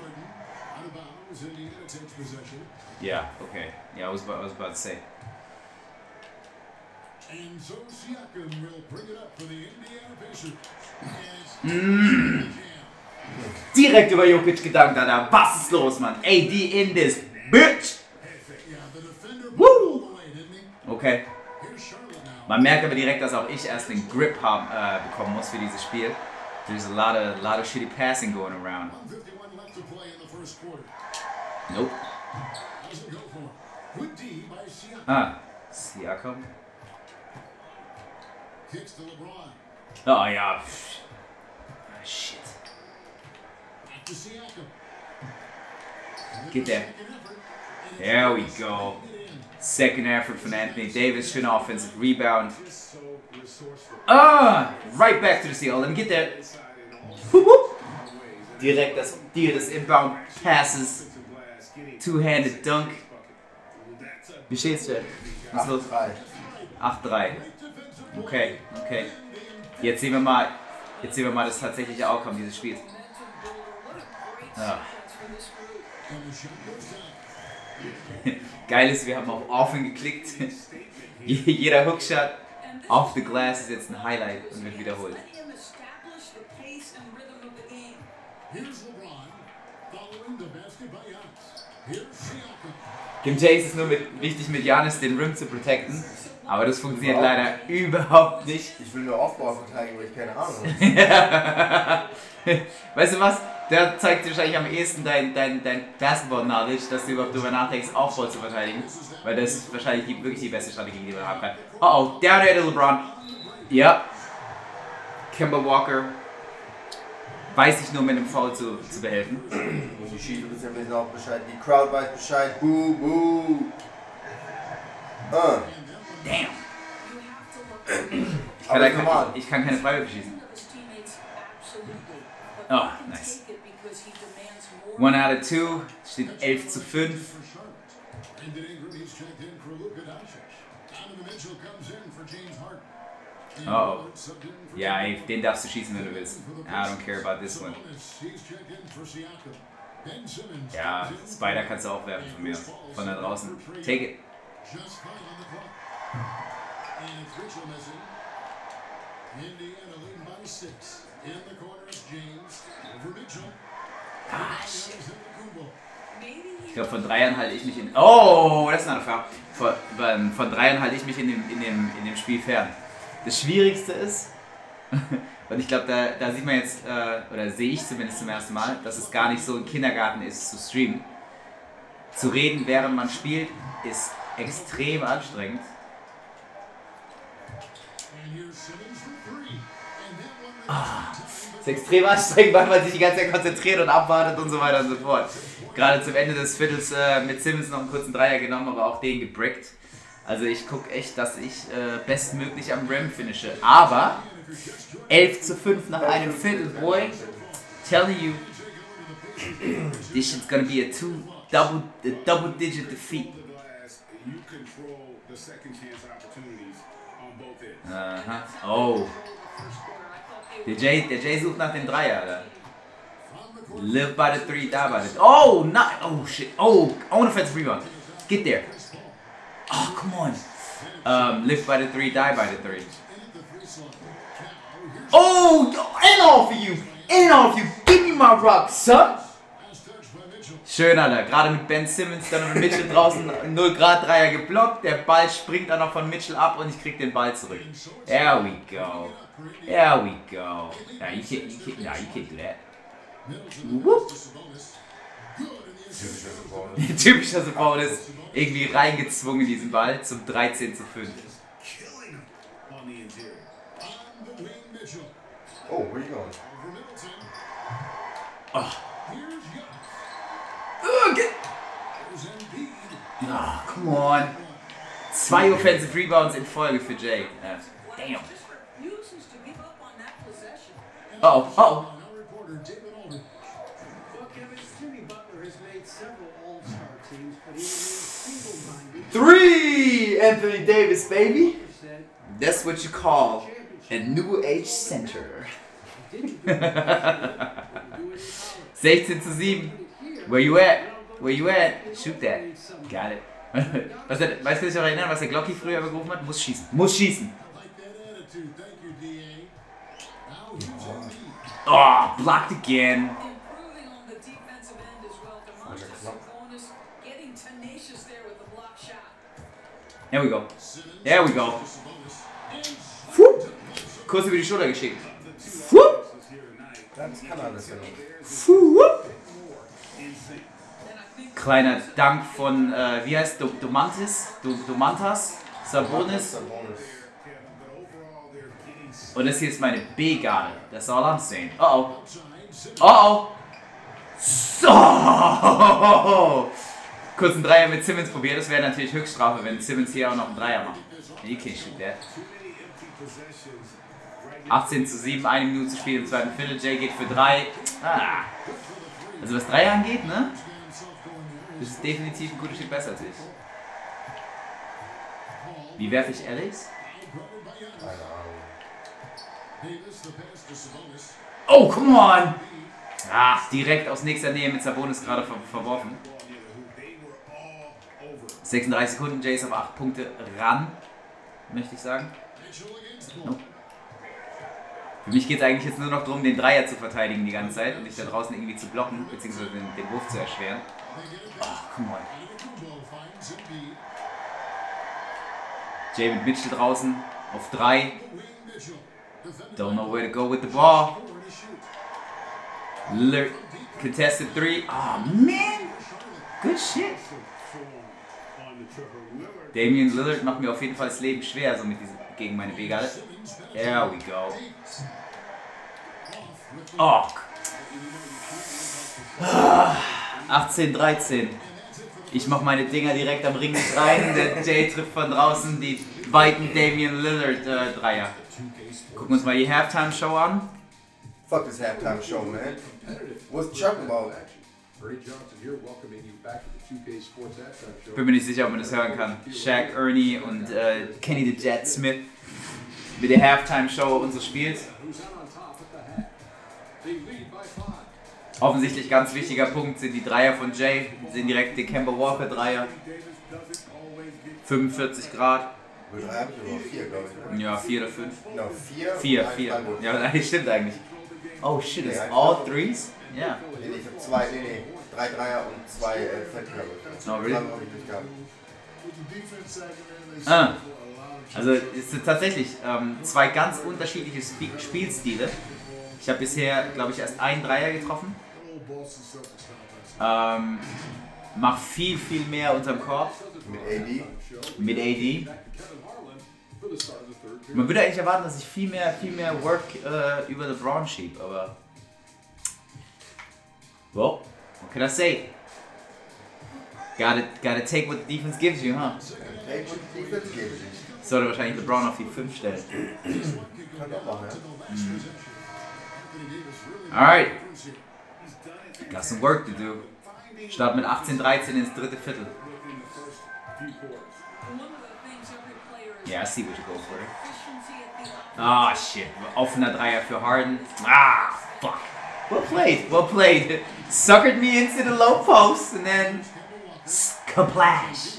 Yeah, okay. Yeah, I was about, I was about to say. And so Siakam will bring it up for the Indiana Pacers. Mm. Direkt über Jokic gedankt, Alter. Was ist los, Mann? AD in this bitch! Woo! Okay. Man merkt aber direkt, dass auch ich erst den Grip haben, äh, bekommen muss für dieses Spiel. There's a lot of, lot of shitty passing going around. 151 left to play in the first quarter. Nope. Ah, Siakam. Oh ja. Ah, shit. Get there. There we go. Second effort from Anthony Davis. Schöner offensive rebound. Ah, right back to the steal. Let me get that. Whoop, whoop. Direkt das des Inbound Passes. Two-handed Dunk. Wie steht's denn? Was ist los? 8-3. 8-3. Okay, okay. Jetzt sehen wir mal, jetzt sehen wir mal das tatsächliche Outcome dieses Spiels. Ah. Geil ist, wir haben auf Offen geklickt. Je- Jeder Hookshot off the glass ist jetzt ein Highlight und wird wiederholt. Kim J ist es nur mit, wichtig, mit Janis den Rim zu protecten. Aber das funktioniert leider überhaupt nicht. Ich will nur Aufbau verteidigen, weil ich keine Ahnung habe. weißt du was? Der zeigt dir wahrscheinlich am ehesten dein, dein, dein Basketball-Knowledge, dass du überhaupt darüber nachdenkst, Aufbau zu verteidigen. Weil das ist wahrscheinlich die, wirklich die beste Strategie, die man haben kann. Oh oh, down to LeBron. Ja. Kemba Walker weiß sich nur mit einem Foul zu, zu behelfen. Die Schiedsrichter wissen auch Bescheid. Die Crowd weiß Bescheid. Boo, boo. Uh. Damn. Ich kann, ich, ich kann keine Freiwürfe schießen. Oh, nice. One out of two. Steht 11 zu 5. For Charlotte. Brandon Ingram, he's checked in for Luka Doncic. Donovan Mitchell comes in for James Harden. And Uh-oh. Lillard subbed in for Ja, Kevin ey, den darfst du schießen, wenn du willst. I don't care about this one. Sabonis, he's checked in for Siakam. Ben Simmons Ja, comes in Spider for- kannst du auch werfen von mir. And Chris Von da Paul draußen. for Trae Take Young. it. Just five on the clock. And it's Mitchell missing. Indiana leading by six. In the corner is James. Over Mitchell. Ah, shit. Giannis Antetokounmpo. Ich glaube, von Dreiern halte ich mich in. Oh, das ist eine Fair. Von, von- von Dreiern halte ich mich in dem, in, dem, in dem Spiel fern. Das Schwierigste ist, und ich glaube, da, da sieht man jetzt, äh, oder sehe ich zumindest zum ersten Mal, dass es gar nicht so ein Kindergarten ist zu streamen. Zu reden, während man spielt, ist extrem anstrengend. And ist extrem anstrengend, weil man sich die ganze Zeit konzentriert und abwartet und so weiter und so fort. Gerade zum Ende des Viertels äh, mit Simmons noch einen kurzen Dreier genommen, aber auch den gebrickt. Also ich gucke echt, dass ich äh, bestmöglich am Rim finische. Aber 11 zu 5 nach einem Viertel, boy. Telling you, this shit's gonna be a two double a double digit defeat. glass, you control Der Jay, der Jay sucht nach dem Dreier, Alter. Live by the three, die by the. Oh, not. Oh shit. Oh, own offensive rebound. Get there. Oh, come on. Um, live by the three, die by the three. Oh, in off of you. In off you. Give me my rock, son. Schön, Alter. Gerade mit Ben Simmons, dann mit Mitchell draußen 0 Grad Dreier geblockt. Der Ball springt dann noch von Mitchell ab und ich krieg den Ball zurück. There we go. There we go. Nah, you can't, you can't, nah, you can't do that. Whoop. Typischer Sabonis. Irgendwie reingezwungen diesen Ball zum 13 zu 5. Killing him on the interior. On the wing, Mitchell. Oh, where you going? Oh. Get- Embiid. Ah, come on. Zwei Offensive Rebounds in Folge für Jay. Ja. Damn. Remains single-minded. Three! Anthony Davis, baby. That's what you call a new age center. didn't do it in college. 16 zu 7. Where you at? Where you at? Shoot that. Got it. Was er, weißt du dich noch erinnern, was der Glocki früher gerufen hat? Muss schießen. Muss schießen. Oh, blocked again. Improving on the defensive end as well. DeMarcus Sabonis getting tenacious there with the block shot. There we go. Simmons. There we go. Sabonis. And Fupp. Kurz über die Schulter geschickt. Fupp. Das kann alles sein. Fupp. Insane. And I think Kleiner Dank von, äh, wie heißt Do Domantis? Do Domantas? Sabonis? Sabonis. Und das hier ist meine B-Garde. That's all I'm saying. Oh. Simmons. Oh oh. So. Kurz einen Dreier mit Simmons probiert. Das wäre natürlich Höchststrafe, wenn Simmons hier auch noch einen Dreier macht. You can't shoot that. too many empty possessions right now. 18 zu 7, eine Minute zu spielen im zweiten Viertel. Jay geht für 3. Ah. Also was Dreier angeht, ne? Das ist definitiv ein gutes Stück besser als ich. Wie werfe ich Alex? Keine Ahnung. Davis, the pass to Sabonis. Oh, come on! Ah, direkt aus nächster Nähe mit Sabonis gerade ver verworfen. They were all over. 36 Sekunden, ist auf 8 Punkte ran, möchte ich sagen. Nope. Für mich geht es eigentlich jetzt nur noch darum, den Dreier zu verteidigen die ganze Zeit und dich da draußen irgendwie zu blocken, beziehungsweise den, den Wurf zu erschweren. Oh, come on. Jay mit Mitchell draußen auf 3. The wing, Mitchell. Defended Don't know where to go with the ball. Lillard contested 3. Oh, man! Good shit. Damian Lillard macht mir auf jeden Fall das Leben schwer, so mit diesem, gegen meine B-Garde. There we go. Oh. Ah, 18, 13. Ich mach meine Dinger direkt am Ring mit rein. Der Jay trifft von draußen die weiten Damian Lillard äh, Dreier. Gucken wir uns mal die Halftime Show an. Fuck this halftime show, man. What's Chuck about? Ray Johnson here, welcoming you back to the 2K Sports Halftime Show. Bin mir nicht sicher, ob man das hören kann. Shaq, Ernie und äh, Kenny the Jet Smith mit der Halftime Show unseres Spiels. Offensichtlich ganz wichtiger Punkt sind die Dreier von Jay. Sind direkt die Kemba Walker Dreier. 45 Grad. Drei hab ich aber vier, glaube ich. Ja, 4 oder 5. Genau, vier. 4, und ein 4. Freiburg. Ja, nein, stimmt eigentlich. Oh shit, it's all threes? Ja. Nee, nee, ich hab zwei, nee, nee. Drei Dreier und zwei äh, Fettköpfe. Oh, really? Ich nicht gehabt. In, they Ah. Also es sind tatsächlich ähm, zwei ganz unterschiedliche Sp Spielstile. Ich habe bisher, glaube ich, erst einen Dreier getroffen. Ähm, mach viel, viel mehr unterm Korb Mit AD. mit AD. The the. Man würde eigentlich erwarten, dass ich viel mehr, viel mehr Work äh, über LeBron schieb, aber. Well, what can I say? Gotta, gotta take what the defense gives you, huh? Hey, what defense gives you? sollte wahrscheinlich LeBron auf die 5 stellen. Kann auch machen, ja. Alright. Got some work to do. Start mit 18-13 ins dritte Viertel. Yeah, I see what you go for. Ah, shit. Offener Dreier für Harden. Ah, fuck. Well played, well played. Suckered me into the low post and then splash.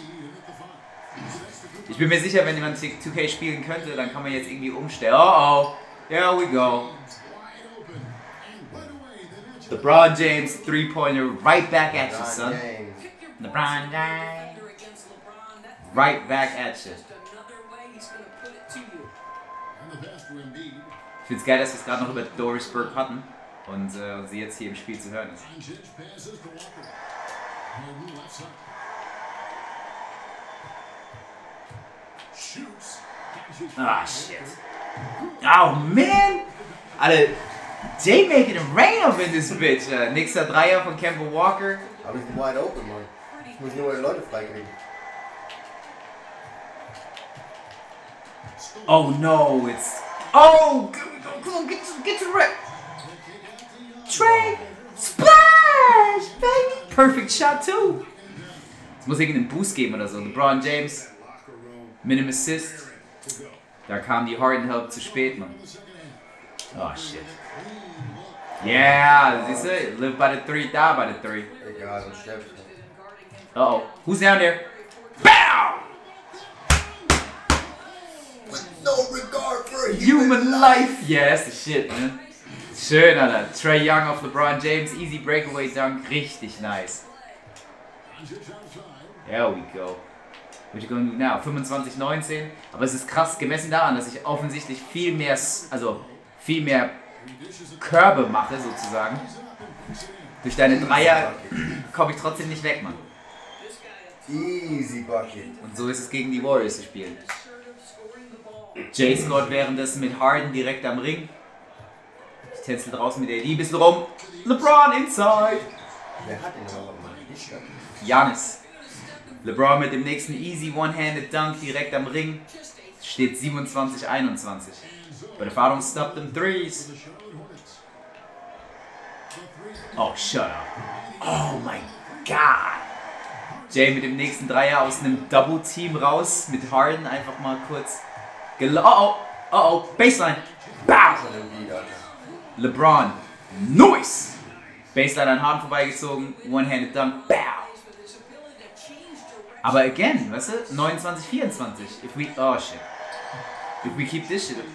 Ich bin mir sicher, wenn jemand 2K spielen könnte, dann kann man jetzt irgendwie umstellen. Oh oh, here we go. LeBron James three-pointer right back at you, son. James. pick your LeBron poison James. defender against LeBron. That Right back at you. just another way he's going to put it to you. And the pass to Embiid. Ich find's geil, dass wir es gerade noch über Doris Burke hatten und äh, sie jetzt hier im Spiel zu hören ist. Doncic passes to Walker. Harden left side. Shoots. Catches Ah, shit. Oh, man! Alle, Jay making it rain up in this bitch. Äh, nächster Dreier von Kemba Walker. Aber ich bin wide open, Mann. Ich muss nur meine Leute freikriegen. Oh no, it's. Oh! Come on, get to, get to the red. Trey! Splash! Baby! Perfect shot, too! Es muss irgendeinen Boost geben oder so. LeBron James, Locker room Minim Assist. Da kam die Harden Help zu spät, Mann. Oh shit. Yeah, siehst du? Live by the three, die by the three. Egal, sonst sterbe ich. Uh oh. Who's down there? BAM! No regard for Human life! Yeah, that's the shit, ne? Schön, Alter. Trey Young auf LeBron James. Easy breakaway dunk. Richtig nice. There we go. What you gonna do now? 25, 19. Aber es ist krass gemessen daran, dass ich offensichtlich viel mehr, s- also viel mehr Körbe mache, sozusagen. Durch deine Dreier komme ich trotzdem nicht weg, Mann. Easy Bucket. Und so ist es gegen die Warriors zu spielen. Jay scored währenddessen mit Harden direkt am Ring. Ich tänzel draußen mit AD ein bisschen rum. LeBron inside. Wer hat den aber mal? Janis. LeBron mit dem nächsten easy One-Handed Dunk direkt am Ring. Steht 27-21. But if I don't stop them threes. Oh, shut up. Oh my god. Jay mit dem nächsten Dreier aus einem Double-Team raus. Mit Harden einfach mal kurz. Gel oh oh. Oh oh. Baseline. Bam. LeBron. Nice. Baseline an Harden vorbeigezogen. One-Handed Dunk. Bam. Aber again, weißt du, 29, 24. If we, oh shit. If we keep this shit up.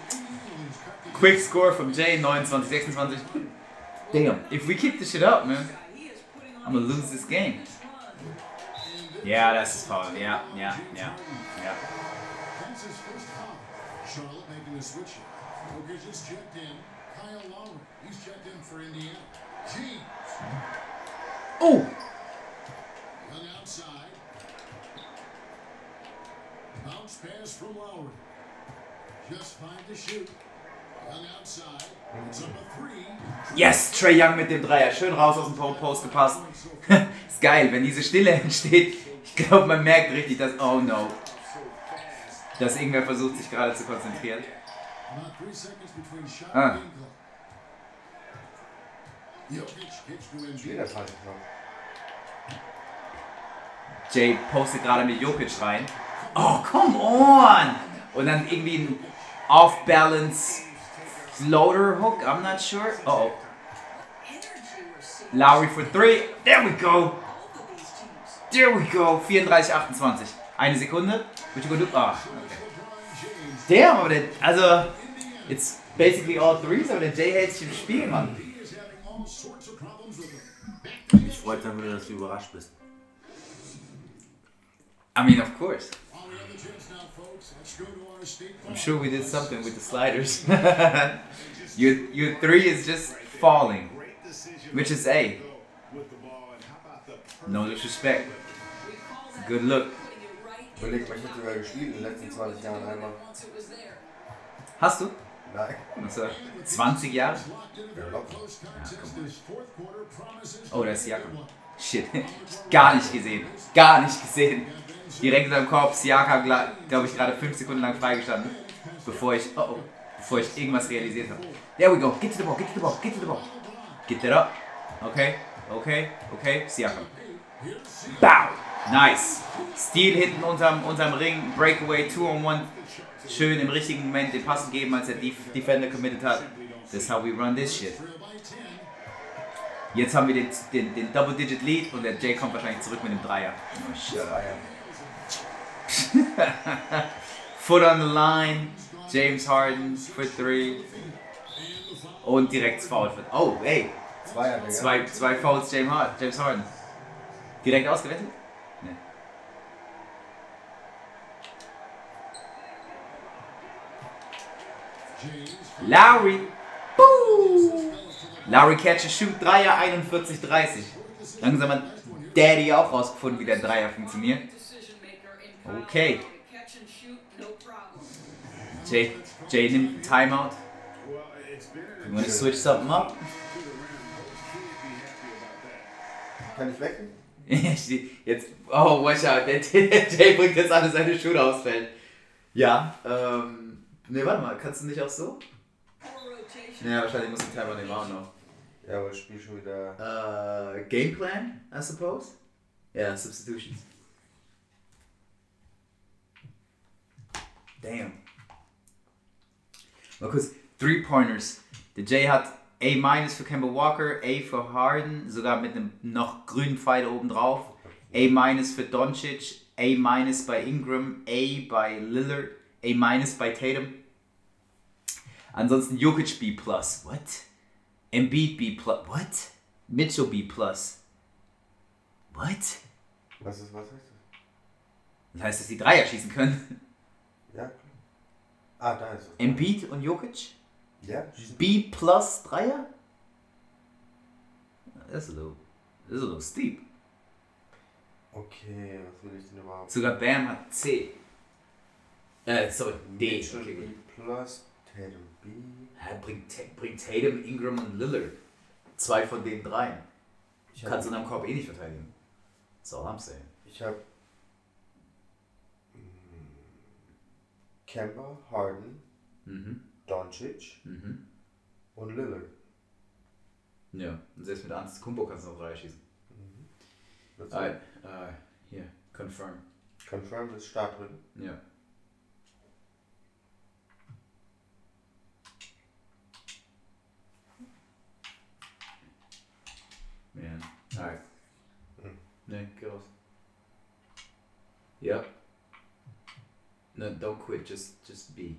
Quick score from Jay, 29, 26. Damn. If we keep this shit up, man, I'm gonna lose this game. Yeah, that's his fault. Yeah, yeah, yeah, yeah. That's his first foul. Charlotte making the switch. Jokic just checked in. Kyle Lowry. He's checked in for Indiana. James. Oh! Young outside. Bounce pass from Lowry. Yes, Trey Young mit dem Dreier. Schön raus aus dem Po- Post gepasst. ist geil, wenn diese Stille entsteht. Ich glaube, man merkt richtig, dass, oh no. Dass irgendwer versucht, sich gerade zu konzentrieren. About three seconds between shot Ah. Jeder. Jay postet gerade mit Jokic rein. Oh, come on! Und dann irgendwie ein Off-Balance Floater Hook, I'm not sure. Oh, oh. Lowry for three. There we go. There we go. 34, 28. Eine Sekunde. What you gonna do? Ah, okay. Damn, aber der, also, it's basically all threes, aber der Jay hält sich im Spiel, Mann. Mich freut dann wieder, dass du überrascht bist. I mean, of course. I'm sure we did something with the sliders. your, your three is just falling, which is A. No disrespect. Good look. Überleg mal, ich hätte sogar gespielt in den letzten 20 Jahren einmal. Hast du? Nein. Also 20 Jahre? Ja, Oh, da ist Jakob. Shit. Gar nicht gesehen. Gar nicht gesehen. Direkt in seinem Korb. Siakam, glaube ich, gerade 5 Sekunden lang freigestanden, bevor ich, oh, oh, bevor ich irgendwas realisiert habe. There we go. Get to the ball, get to the ball, get to the ball. Get that up. Okay, okay, okay. Siakam. Bow. Nice. Steal hinten unterm, unterm Ring. Breakaway, 2 on 1. Schön im richtigen Moment den Pass geben, als der Def Defender committed hat. That's how we run this shit. Jetzt haben wir den, den, den Double-Digit Lead und der Jay kommt wahrscheinlich zurück mit dem Dreier. Oh, shut up. Foot on the line. James Harden for three. Und direkt Foul. Für, oh, ey. Digga. Zwei, zwei Fouls James Harden. James Harden. Direkt ausgewettet? Nee. Lowry. Boo. Lowry catch and shoot. Dreier 41-30. Langsam hat Daddy auch rausgefunden, wie der Dreier funktioniert. Okay. Jay, Jay nimmt einen Timeout. You wanna switch something up? Kann ich wecken? jetzt, oh, watch out, der, der Jay bringt jetzt alle seine Schuhe aufs Feld. Ja, ähm, ne, warte mal, kannst du nicht auch so? Ja, wahrscheinlich muss der Timer nehmen auch noch. Ja, aber ich spiel schon wieder. Äh, Game Plan, I suppose? Ja, Substitutions. Damn. Mal kurz, Three Pointers. Der Jay hat A- für Kemba Walker, A für Harden, sogar mit einem noch grünen Pfeil oben drauf. A- für Doncic, A- bei Ingram, A bei Lillard, A- bei Tatum. Ansonsten Jokic B+. What? Embiid B+. What? Mitchell B+. What? Was ist, was heißt das? Das heißt, dass die Dreier schießen können. Ja. Ah, da ist es. Embiid und Jokic? Ja, B plus Dreier? That's a little, that's a little steep. Okay, was will ich denn überhaupt? Sogar Bam hat C. Äh, sorry, D. Mitchell Okay, B plus, Tatum B. Hä, bringt, bringt Tatum, Ingram und Lillard. Zwei von den dreien. Ich Kannst du in einem Korb eh nicht verteidigen. That's all I'm saying. ich hab Kemba, Harden, Mhm. Doncic Mhm. und Lillard. Ja, und selbst mit Ernst Kumbo kannst du noch Dreier schießen. Das Alright, äh, hier, confirm. Confirmed ist Start drin. Ja. Man. Alright. Ne, geh raus. Yep. No, don't quit, just just be.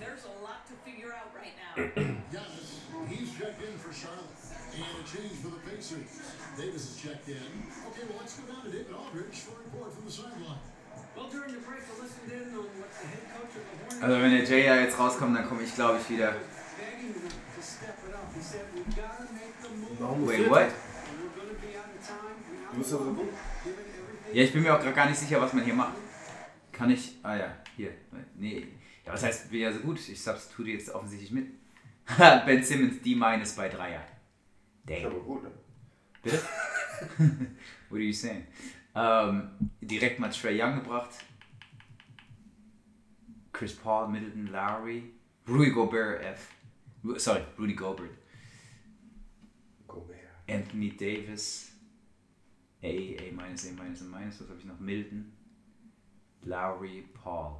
There's a lot to figure out right now. Giannis, he's checked in for Charlotte. And a change for the Pacers. Davis has checked in. Okay, well, let's go down to David Aldridge for a report from the sideline. Also wenn der Jay ja jetzt rauskommt, dann komme ich glaube ich wieder. Warum Wait, what? Ja, ich bin mir auch gerade gar nicht sicher, was man hier macht. Kann ich. Ah ja, hier. Nee. Ja, was heißt, bin ja so gut. Ich substitute jetzt offensichtlich mit. ben Simmons, D- bei Dreier. Ist aber gut, ne? Bitte? What are you saying? Ähm, direkt mal Trey Young gebracht. Chris Paul, Middleton, Lowry. Rudy Gobert F. Sorry, Rudy Gobert. Gobert. Anthony Davis. A, A minus, A minus, A minus. Was habe ich noch? Middleton. Lowry, Paul.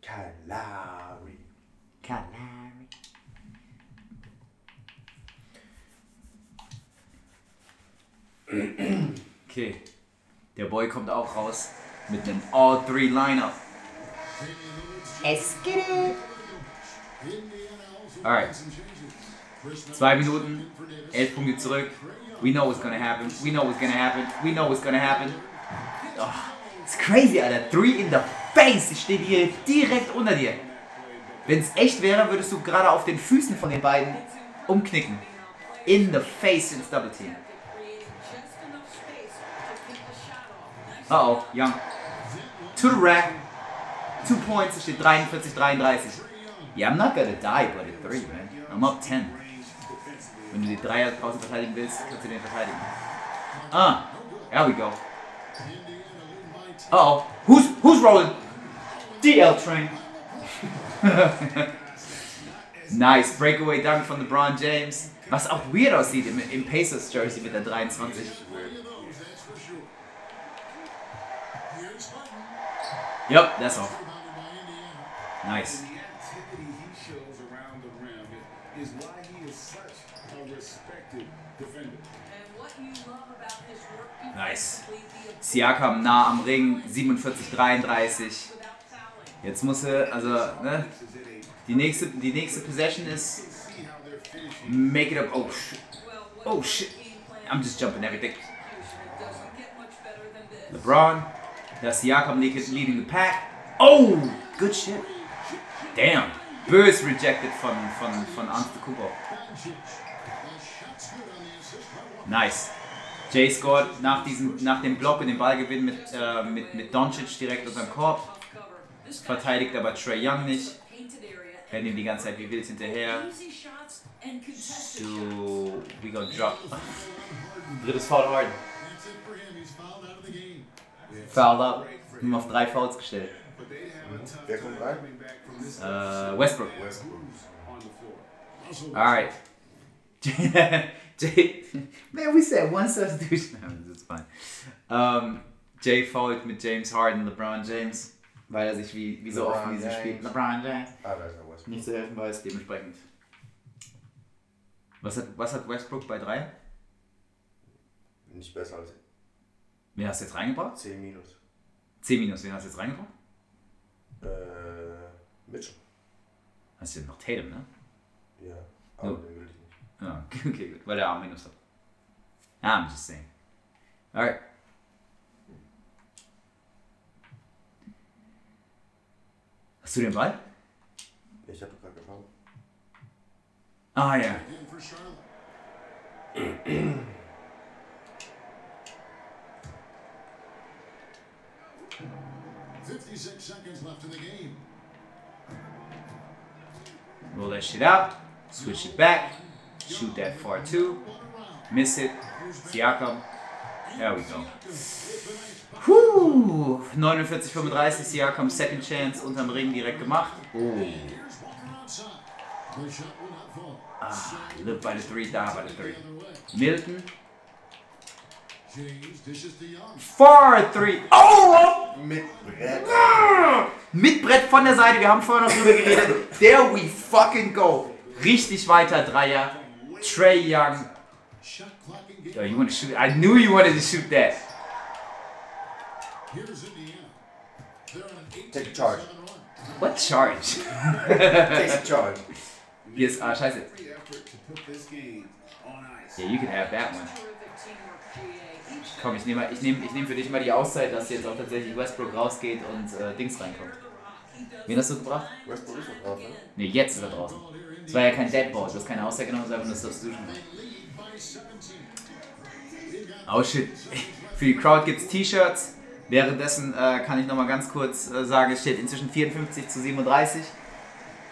Kalari. Kalari. Okay. Der Boy kommt auch raus mit einem All-Three-Lineup. Es geht. Alright. Zwei Minuten, elf Punkte zurück. We know what's gonna happen. We know what's gonna happen. We know what's gonna happen. Oh, it's crazy, Alter. Three in the face. Ich stehe hier direkt unter dir. Wenn es echt wäre, würdest du gerade auf den Füßen von den beiden umknicken. In the face ins Double Team. Uh oh, Young. To the rack. Two points. Es steht 43, 33. Yeah, I'm not gonna die, but at three, man. I'm up 10. Wenn du die Dreier draußen verteidigen willst, kannst du den verteidigen. Ah, there we go. Uh oh. Who's, who's rolling? DL Train. nice. Breakaway Dunk von LeBron James. Was auch weird aussieht im, im Pacers Jersey mit der 23. Yep, that's all. Nice. Siakam nah am Ring, 47, 33. without fouling. Jetzt muss er, also, ne? Die nächste, die nächste Possession ist make it up. Oh, sh Well, what Oh, shit. I'm just jumping everything. LeBron. That's Siakam lead- leading the pack. Oh, good shit. Damn. Bös rejected von, von, von Antetokounmpo. Nice. Jay scored nach, diesem, nach dem Block und dem Ballgewinn mit, äh, mit, mit Doncic direkt unter dem Korb. Verteidigt aber Trey Young nicht. Rennt ihm die ganze Zeit wie wild hinterher. So, we gonna drop. Drittes Foul Harden. Fouled up. Nur auf drei Fouls gestellt. But they have a tough Wer kommt rein? coming back from this Äh, Westbrook. Alright. Jay, man, we said one substitution. That's fine. Um, Jay fouled mit James Harden, LeBron James, weil er sich wie, wie so oft in diesem Spiel. LeBron James Ah, nicht zu helfen weiß, dementsprechend. Was hat, was hat Westbrook bei 3? Nicht besser als Wen hast du jetzt reingebracht? 10 minus. 10 minus, wen hast du jetzt reingebracht? Äh, Mitchell. Hast du noch Tatum, ne? Ja, aber Ja. den will ich nicht. Ja, okay, gut, weil er A minus hat. I'm just saying. Alright. Hast du den Ball? Ich habe gerade gefahren. Ah ja. in for Charlotte. 56 seconds left in the game. Roll that shit out. Switch it back. Shoot that far too. Miss it. Siakam. There we go. Puh. 49-35. Siakam second chance unterm Ring direkt gemacht. Oh. Ah, live by the three, die by the three. Milton. Far three. Oh! Mit Brett. Mit Brett von der Seite, wir haben vorher noch drüber geredet. There we fucking go. Richtig weiter Dreier. Trey Young. Yo, you want to shoot? I knew you wanted to shoot that. Here's Indiana. They're on an 18 Take charge. What charge? Takes charge. Hier ist, ah, scheiße. On ice. Yeah, you can have that one. Komm, ich nehme ich nehm, ich nehm für dich mal die Auszeit, dass jetzt auch tatsächlich Westbrook rausgeht und äh, Dings reinkommt. Wen hast du gebracht? Westbrook ist noch drauf, ne? Ne, jetzt ist er draußen. Es war ja kein Deadball, du hast keine Auszeit genommen, es einfach nur Substitution. Lead by 17. Oh shit. Für die Crowd gibt's T-Shirts. Währenddessen äh, kann ich nochmal ganz kurz äh, sagen, es steht inzwischen 54 zu 37.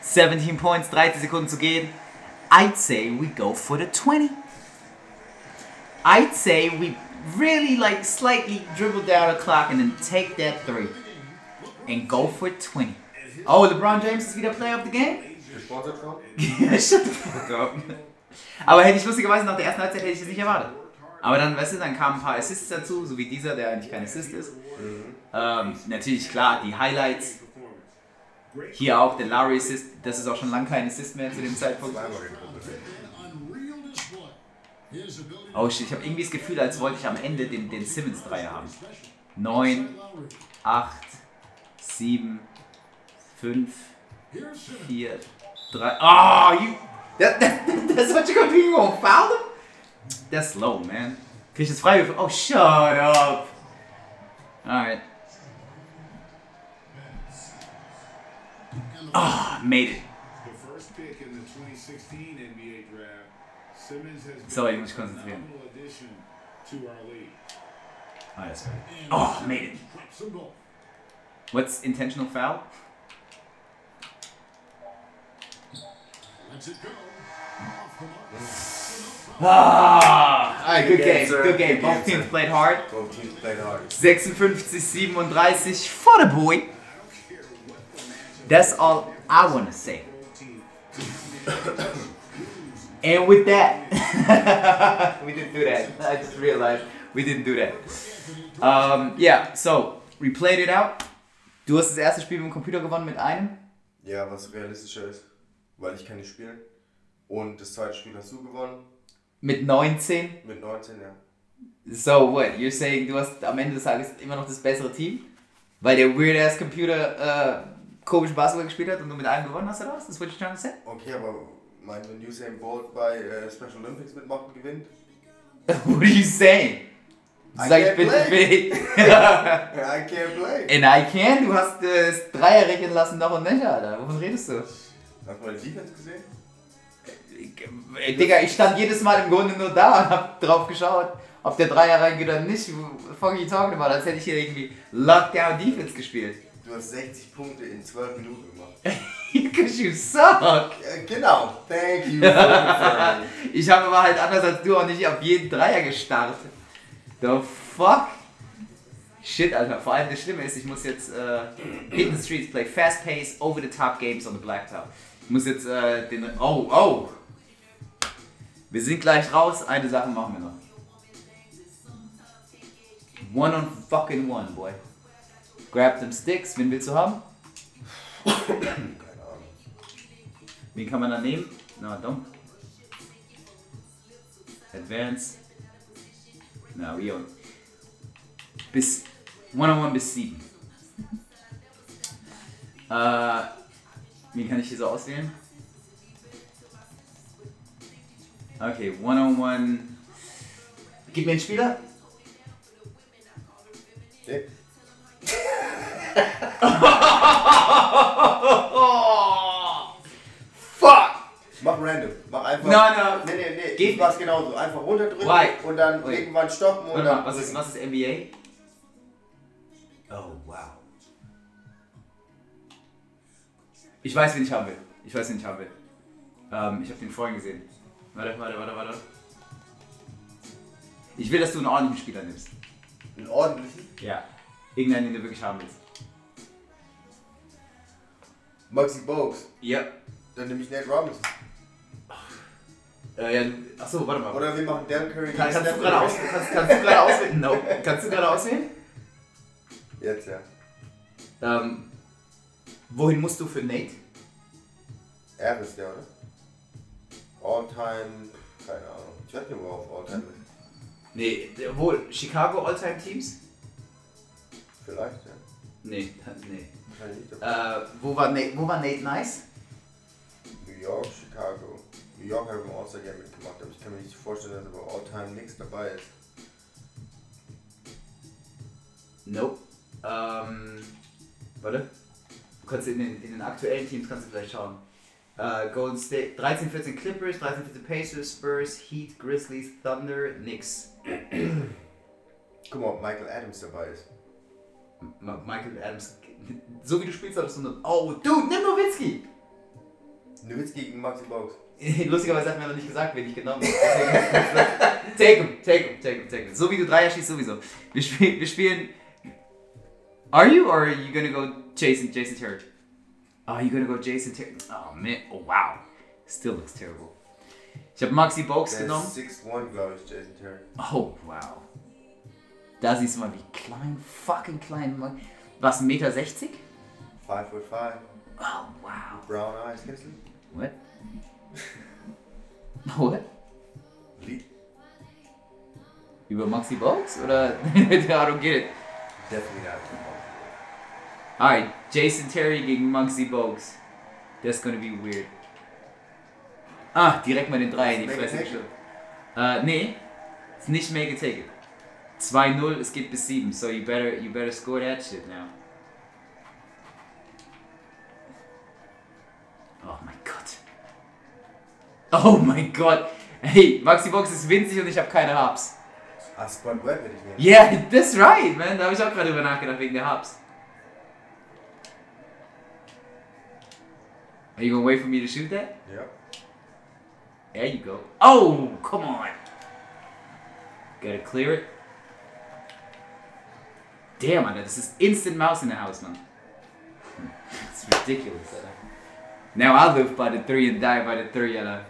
17 Points, 30 Sekunden zu gehen. I'd say we go for the 20. I'd say we really like slightly dribble down the clock and then take that three. And go for 20. Oh, LeBron James ist wieder Player of the Game? Gesponsert? Ja, up. Aber hätte ich lustigerweise nach der ersten Halbzeit hätte ich das nicht erwartet. Aber dann, weißt du, dann kamen ein paar Assists dazu, so wie dieser, der eigentlich kein Assist ist. Ähm, natürlich, klar, die Highlights. Hier auch der Lowry Assist, das ist auch schon lange kein Assist mehr zu dem Zeitpunkt. Oh shit, ich habe irgendwie das Gefühl, als wollte ich am Ende den, den Simmons-Dreier haben. special. 9, Lowry. 8, 7, 5, Here's Simmons. 4, 3. Oh, you. That, that, that's what you're gonna do? You gonna foul him? That's low, man. Krieg ich das frei? Oh, shut up. Alright. Ah, made it. The first pick in the 2016 NBA draft, Simmons has been Sorry, ich a phenomenal addition to our league. Ah, that's right. Oh, made it. Drops them both. What's intentional foul? Ah, alright, good Good game, game, good game. Good Both game, teams sir. played hard. Both teams played hard. 56, 37 for the boy. That's all I want to say. And with that, we didn't do that. I just realized we didn't do that. Um, yeah, so we played it out. Du hast das erste Spiel mit dem Computer gewonnen mit einem. Ja, was realistischer ist, weil ich kann nicht spielen. Und das zweite Spiel hast du gewonnen Mit 19. mit 19, ja. So what? You're saying du hast am Ende des Tages immer noch das bessere Team? Weil der weird ass Computer äh, komisch Basketball gespielt hat und du mit einem gewonnen hast oder was? What you're trying to say? Okay, aber mein, wenn Usain Bolt bei äh, Special Olympics mitmacht und gewinnt? what are you saying? Du I sagst, ich can't bin, play. ich bin I can't play. In I can, du hast äh, das Dreier rechnen lassen noch und nicht, Alter. Wovon redest du? Hast du meine Defense gesehen? Ey, Digga, ich stand jedes Mal im Grunde nur da und hab drauf geschaut, ob der Dreier reingeht oder nicht. You talking about? Als hätte ich hier irgendwie Lockdown Defense gespielt. Du hast 60 Punkte in 12 Minuten gemacht. Because you suck. Genau. Thank you. Ich habe aber halt anders als du auch nicht auf jeden Dreier gestartet. The fuck? Shit, Alter. Vor allem das Schlimme ist, ich muss jetzt äh, hit the streets, play fast pace, over the top games on the blacktop. Ich muss jetzt äh, den. Oh, oh! Wir sind gleich raus. Eine Sache machen wir noch. One on fucking one, boy. Grab them sticks. Wen willst du haben? Keine Ahnung. Wen kann man da nehmen? Na, dumm. Advance. Na, we on. Bis. One-on-one bis 7. Äh. Wen kann ich hier so auswählen? Okay, One-on-one. Gib mir einen Spieler. Nee. Fuck! Mach random. Mach einfach. No, no. Nee, nee, nee. Geht mach's genauso. Einfach runterdrücken Why? und dann Wait. irgendwann stoppen und Warte dann. mal, was ist, was ist NBA? Oh, wow. Ich weiß, wen ich haben will. Ich weiß, wen ich haben will. Ähm, ich habe den vorhin gesehen. Warte, warte, warte, warte. Ich will, dass du einen ordentlichen Spieler nimmst. Einen ordentlichen. Ja. Irgendeinen, den du wirklich haben willst. Maxi Bogues. Ja. Dann nehme ich Nate Robinson. Äh, ja. Achso, warte mal. Oder wir machen Dan Curry. Kann, kannst, du gerade aus, kannst, kannst du gerade auswählen? No. Kannst du gerade auswählen? Jetzt ja. Ähm, wohin musst du für Nate? Er ist der, oder? All-Time. Keine Ahnung. Ich weiß nicht, wo auf All-Time ist. Nee, wo? Chicago All-Time Teams? Vielleicht, ja. Nee, nee. Äh, wo, war Nate, wo war Nate Nice? New York, Chicago. New York hat beim All-Star-Game mitgemacht, aber ich kann mir nicht vorstellen, dass er bei All-Time nichts dabei ist. Nope. Ähm, warte. Kannst in den, in den aktuellen Teams kannst du vielleicht schauen. Äh, Golden State, 13, 14 Clippers, 13, 14 Pacers, Spurs, Heat, Grizzlies, Thunder, Knicks. Guck mal, ob Michael Adams dabei ist. Ma Michael Adams. So wie du spielst, hattest du nur. Oh, Dude, nimm Nowitzki! Nowitzki gegen Maxi Bogues. Lustigerweise hat mir noch nicht gesagt, wen ich genommen habe. Take him, take him, take him, take him. So wie du Dreier schießt, sowieso. Wir, spiel, wir spielen. Are you or are you gonna go Jason, Jason Terry? Oh, you gonna go Jason Terry? Oh man, oh wow. Still looks terrible. Ich habe Maxi Bogues Der genommen. ist 6'1, glaube ich, Jason Terry. Oh wow. Da siehst du mal, wie klein, fucking klein. Mann. Was, 1,60 Meter? 5 foot 5, Oh wow. brown eyes, kennst du? What? What? Lied. Über Maxi Bogues oder? I don't get it. Definitely not. Alright, Jason Terry gegen Maxi Bogues. That's gonna be weird. Ah, direkt mal den 3 in die Fresse geschoben. Äh, nee. Ist nicht make it take it. 2-0, es geht bis 7, so you better, you better score that shit now. Oh mein Gott. Oh mein Gott. Hey, Maxi Box ist winzig und ich habe keine Hubs. Ah, Spot Web hätte ich nehmen. Yeah, that's right, man. Da habe ich auch gerade drüber nachgedacht wegen der Hubs. Are you gonna wait for me to shoot that? Ja. There you go. Oh, come on. Gotta clear it. Damn, Alter, das ist instant mouse in the house, man. It's ridiculous. Now I live by the three and die by the three, Alter.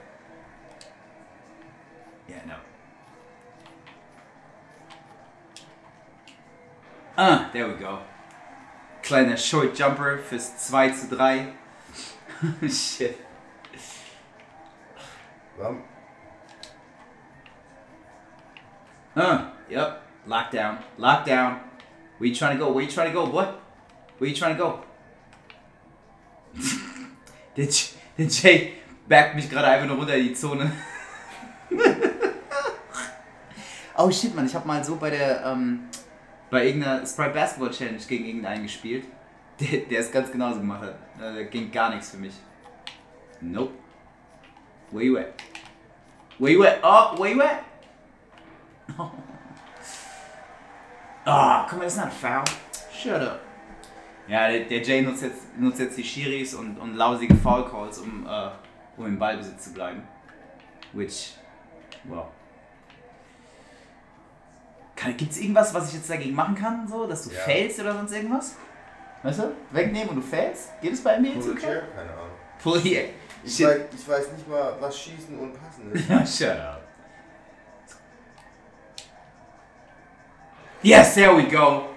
Yeah, no. Ah, there we go. Kleiner Short Jumper fürs 2 zu 3. Shit. Warum? Uh, yep. Lockdown. Lockdown. Where you trying to go? Where you trying to go? What? Where you trying to go? der, J der Jay backt mich gerade einfach nur runter in die Zone. oh shit, Mann. Ich habe mal so bei der, ähm, bei irgendeiner Sprite Basketball Challenge gegen irgendeinen gespielt. Der, der es ganz genauso gemacht hat. Da ging gar nichts für mich. Nope. Where you at? Where you at? Oh, where you at? Ah, guck mal, das ist not a foul. Shut up. Ja, der, der Jay nutzt jetzt, nutzt jetzt die Shiris und, und lausige Foul Calls, um, äh, um im Ballbesitz zu bleiben. Which, wow. Kann, gibt's irgendwas, was ich jetzt dagegen machen kann, so, dass du Ja. fällst oder sonst irgendwas? Weißt du? Wegnehmen und du fällst? Geht es bei NBA jetzt okay? chair? Keine Ahnung. Pull here. Ich weiß, ich weiß nicht mal, was Schießen und Passen ist. Ja, shut up. Yes, there we go.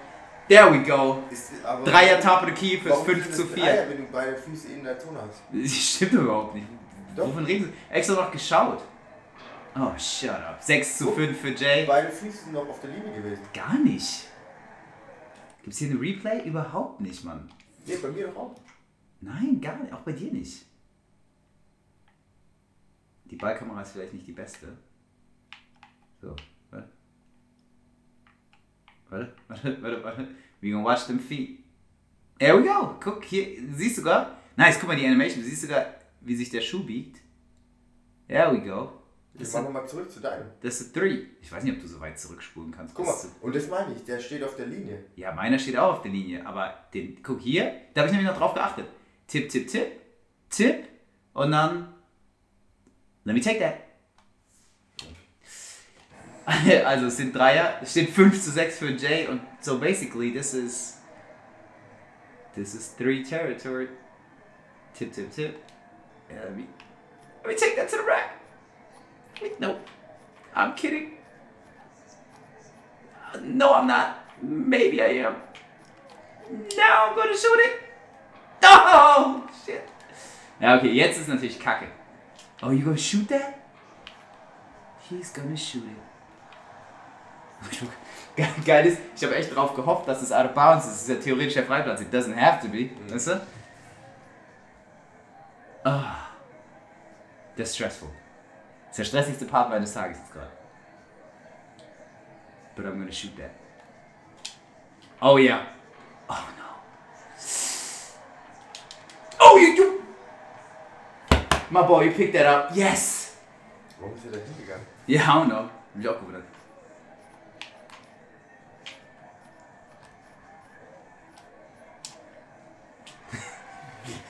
There we go. ist Dreier Top of the Key fürs Warum 5 sind zu das 4. Dreier, wenn du beide Füße in der Zone hast? Das stimmt überhaupt nicht. Doch. Wovon reden Sie? Extra noch geschaut. Oh, shut up. 6 zu 5 für Jay. Beide Füße sind noch auf der Linie gewesen. Gar nicht. Gibt's hier eine Replay? Überhaupt nicht, Mann. Nee, bei mir doch auch. Nein, gar nicht. Auch bei dir nicht. Die Ballkamera ist vielleicht nicht die beste. So, warte. Warte, warte, warte, warte. We gonna watch them feet. There we go. Guck, hier, siehst du sogar? Nice, guck mal die Animation. Du siehst sogar, wie sich der Schuh biegt. There we go. Wir Das ist, machen nochmal zurück zu deinem. das ist ein Three. Ich weiß nicht, ob du so weit zurückspulen kannst. Guck mal, und das meine ich, der steht auf der Linie. ja, meiner steht auch auf der Linie, aber den, guck hier, da habe ich nämlich noch drauf geachtet. Tipp, tipp, tipp, tipp und dann let me take that. Also es sind Dreier, es steht 5 zu 6 für Jay und so basically this is this is three territory. Tip, tip, tip. Yeah, let me, let me take that to the rack. Wait, no, I'm kidding. No, I'm not. Maybe I am. Now I'm gonna shoot it. Oh, shit. Ja, okay, jetzt ist natürlich kacke. Oh, you gonna shoot that? He's gonna shoot it. Ge- Geil ist, ich habe echt drauf gehofft, dass es out of bounds ist. Es ist ja theoretisch der Freiplatz. It doesn't have to be. Weißt du? Das ist stressful. Das ist der stressigste Part meines Tages jetzt gerade. But I'm gonna shoot that. Oh yeah. Oh no. Oh you you. My boy, you picked that up. Yes. Warum ist er da hingegangen? Yeah, I don't know. Hab mich auch gewundert.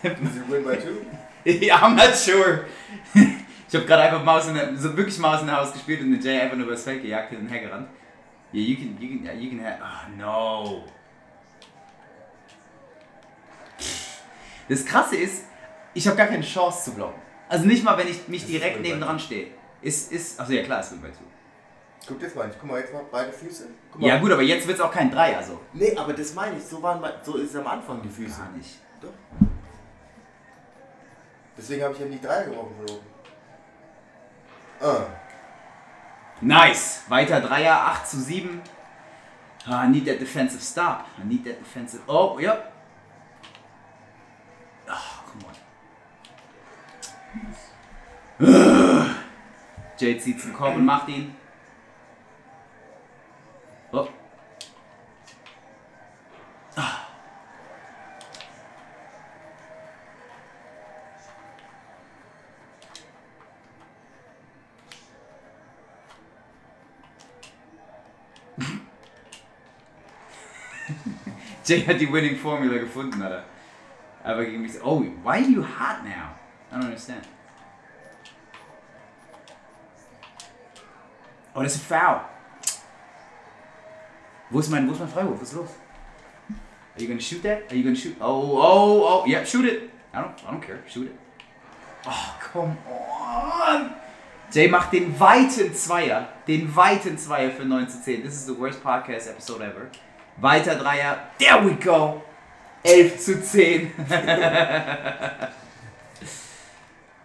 Did you win by two? yeah, I'm not sure. ich habe gerade einfach Maus in der, so wirklich Maus in der Haus gespielt und den Jay einfach nur übers Feld gejagt und hergerannt. Yeah, you can, you can, yeah, you can have. Oh no. Das Krasse ist, ich habe gar keine Chance zu blocken. Also nicht mal, wenn ich mich Das direkt neben dran stehe. Ist, ist, also ja klar, ist Win by Two. Guck das mal, guck mal jetzt mal beide Füße. Guck Ja mal. gut, aber jetzt wird es auch kein Dreier, so. Nee, aber das meine ich, so, waren, so ist es am Anfang die Füße. Gar nicht. Doch. Deswegen habe ich ja nicht Dreier geworfen von Ah. Nice. Weiter Dreier, 8 zu 7. Ah, I need that defensive stop. I need that defensive. Oh, ja. Oh, come on. Jade zieht zum Korb und macht ihn. Jay hat die Winning Formula gefunden, Alter. Aber gegen mich. Oh, why are you hot now? I don't understand. Oh, das ist ein Foul. Wo ist mein, wo ist mein Freiwurf? Was ist los? Are you gonna shoot that? Are you gonna shoot? Oh, oh, oh, yeah, shoot it. I don't, I don't care. Shoot it. Oh, come on. Jay macht den weiten Zweier. Den weiten Zweier für 9 zu 10. This is the worst podcast episode ever. Weiter Dreier. There we go. 11 zu 10.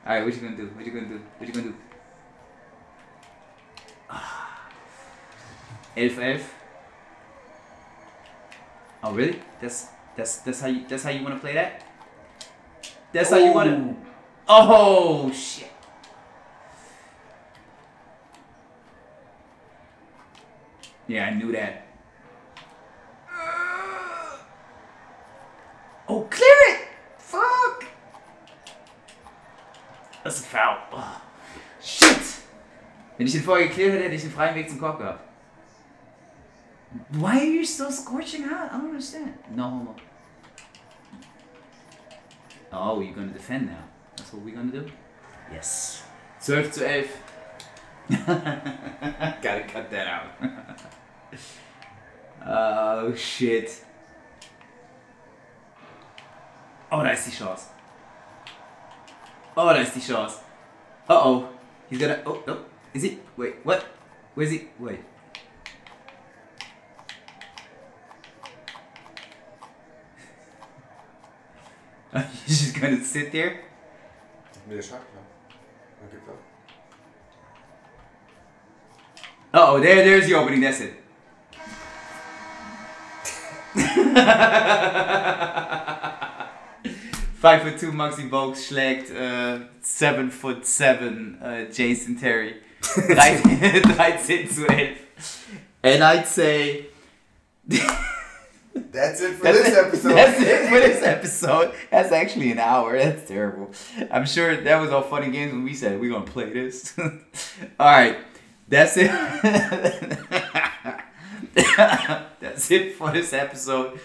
Alright, what you gonna do? What you gonna do? What you gonna do? Ah. 11 11. Oh really? That's that's that's how you that's how you wanna play that? That's how you wanna Oh shit. Yeah, I knew that. Oh, clear it! Fuck! Das ist ein Foul. Oh. Shit! Wenn ich den vorher geklärt hätte, hätte ich den freien Weg zum Korb gehabt. Why are you still scorching hot? I don't understand. No homo. Oh, you're gonna defend now. That's what we're gonna do? Yes. 12 zu 11. Gotta cut that out. oh shit. Oh, ist die Chance. Oh, ist die Chance. Uh oh. He's gonna. Oh, no. Is he? Wait, what? Where's he? Wait. He's just gonna sit there? Mit der Schachtel. Dann. Uh oh, there, there's the opening. That's it. Five foot two Maxi Bogues schlägt äh, uh, seven foot seven äh, Jason Terry. 13, 13 zu 11. And I'd say That's it for that's this it, episode. That's it for this episode. That's actually an hour. That's terrible. I'm sure that was all funny games when we said we're gonna play this. all right, that's it. that's it for this episode.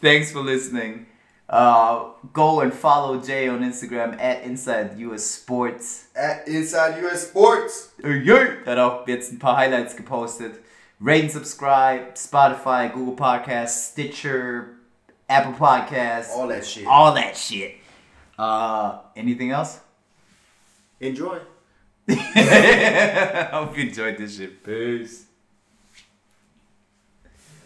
Thanks for listening. Uh, go and follow Jay on Instagram at Inside US Sports. At Inside US Sports. Er hat auch jetzt ein paar Highlights gepostet. Rate and subscribe, Spotify, Google Podcasts, Stitcher, Apple Podcasts, All that shit. all that shit. Uh, anything else? Enjoy. Hope you enjoyed this shit. Peace.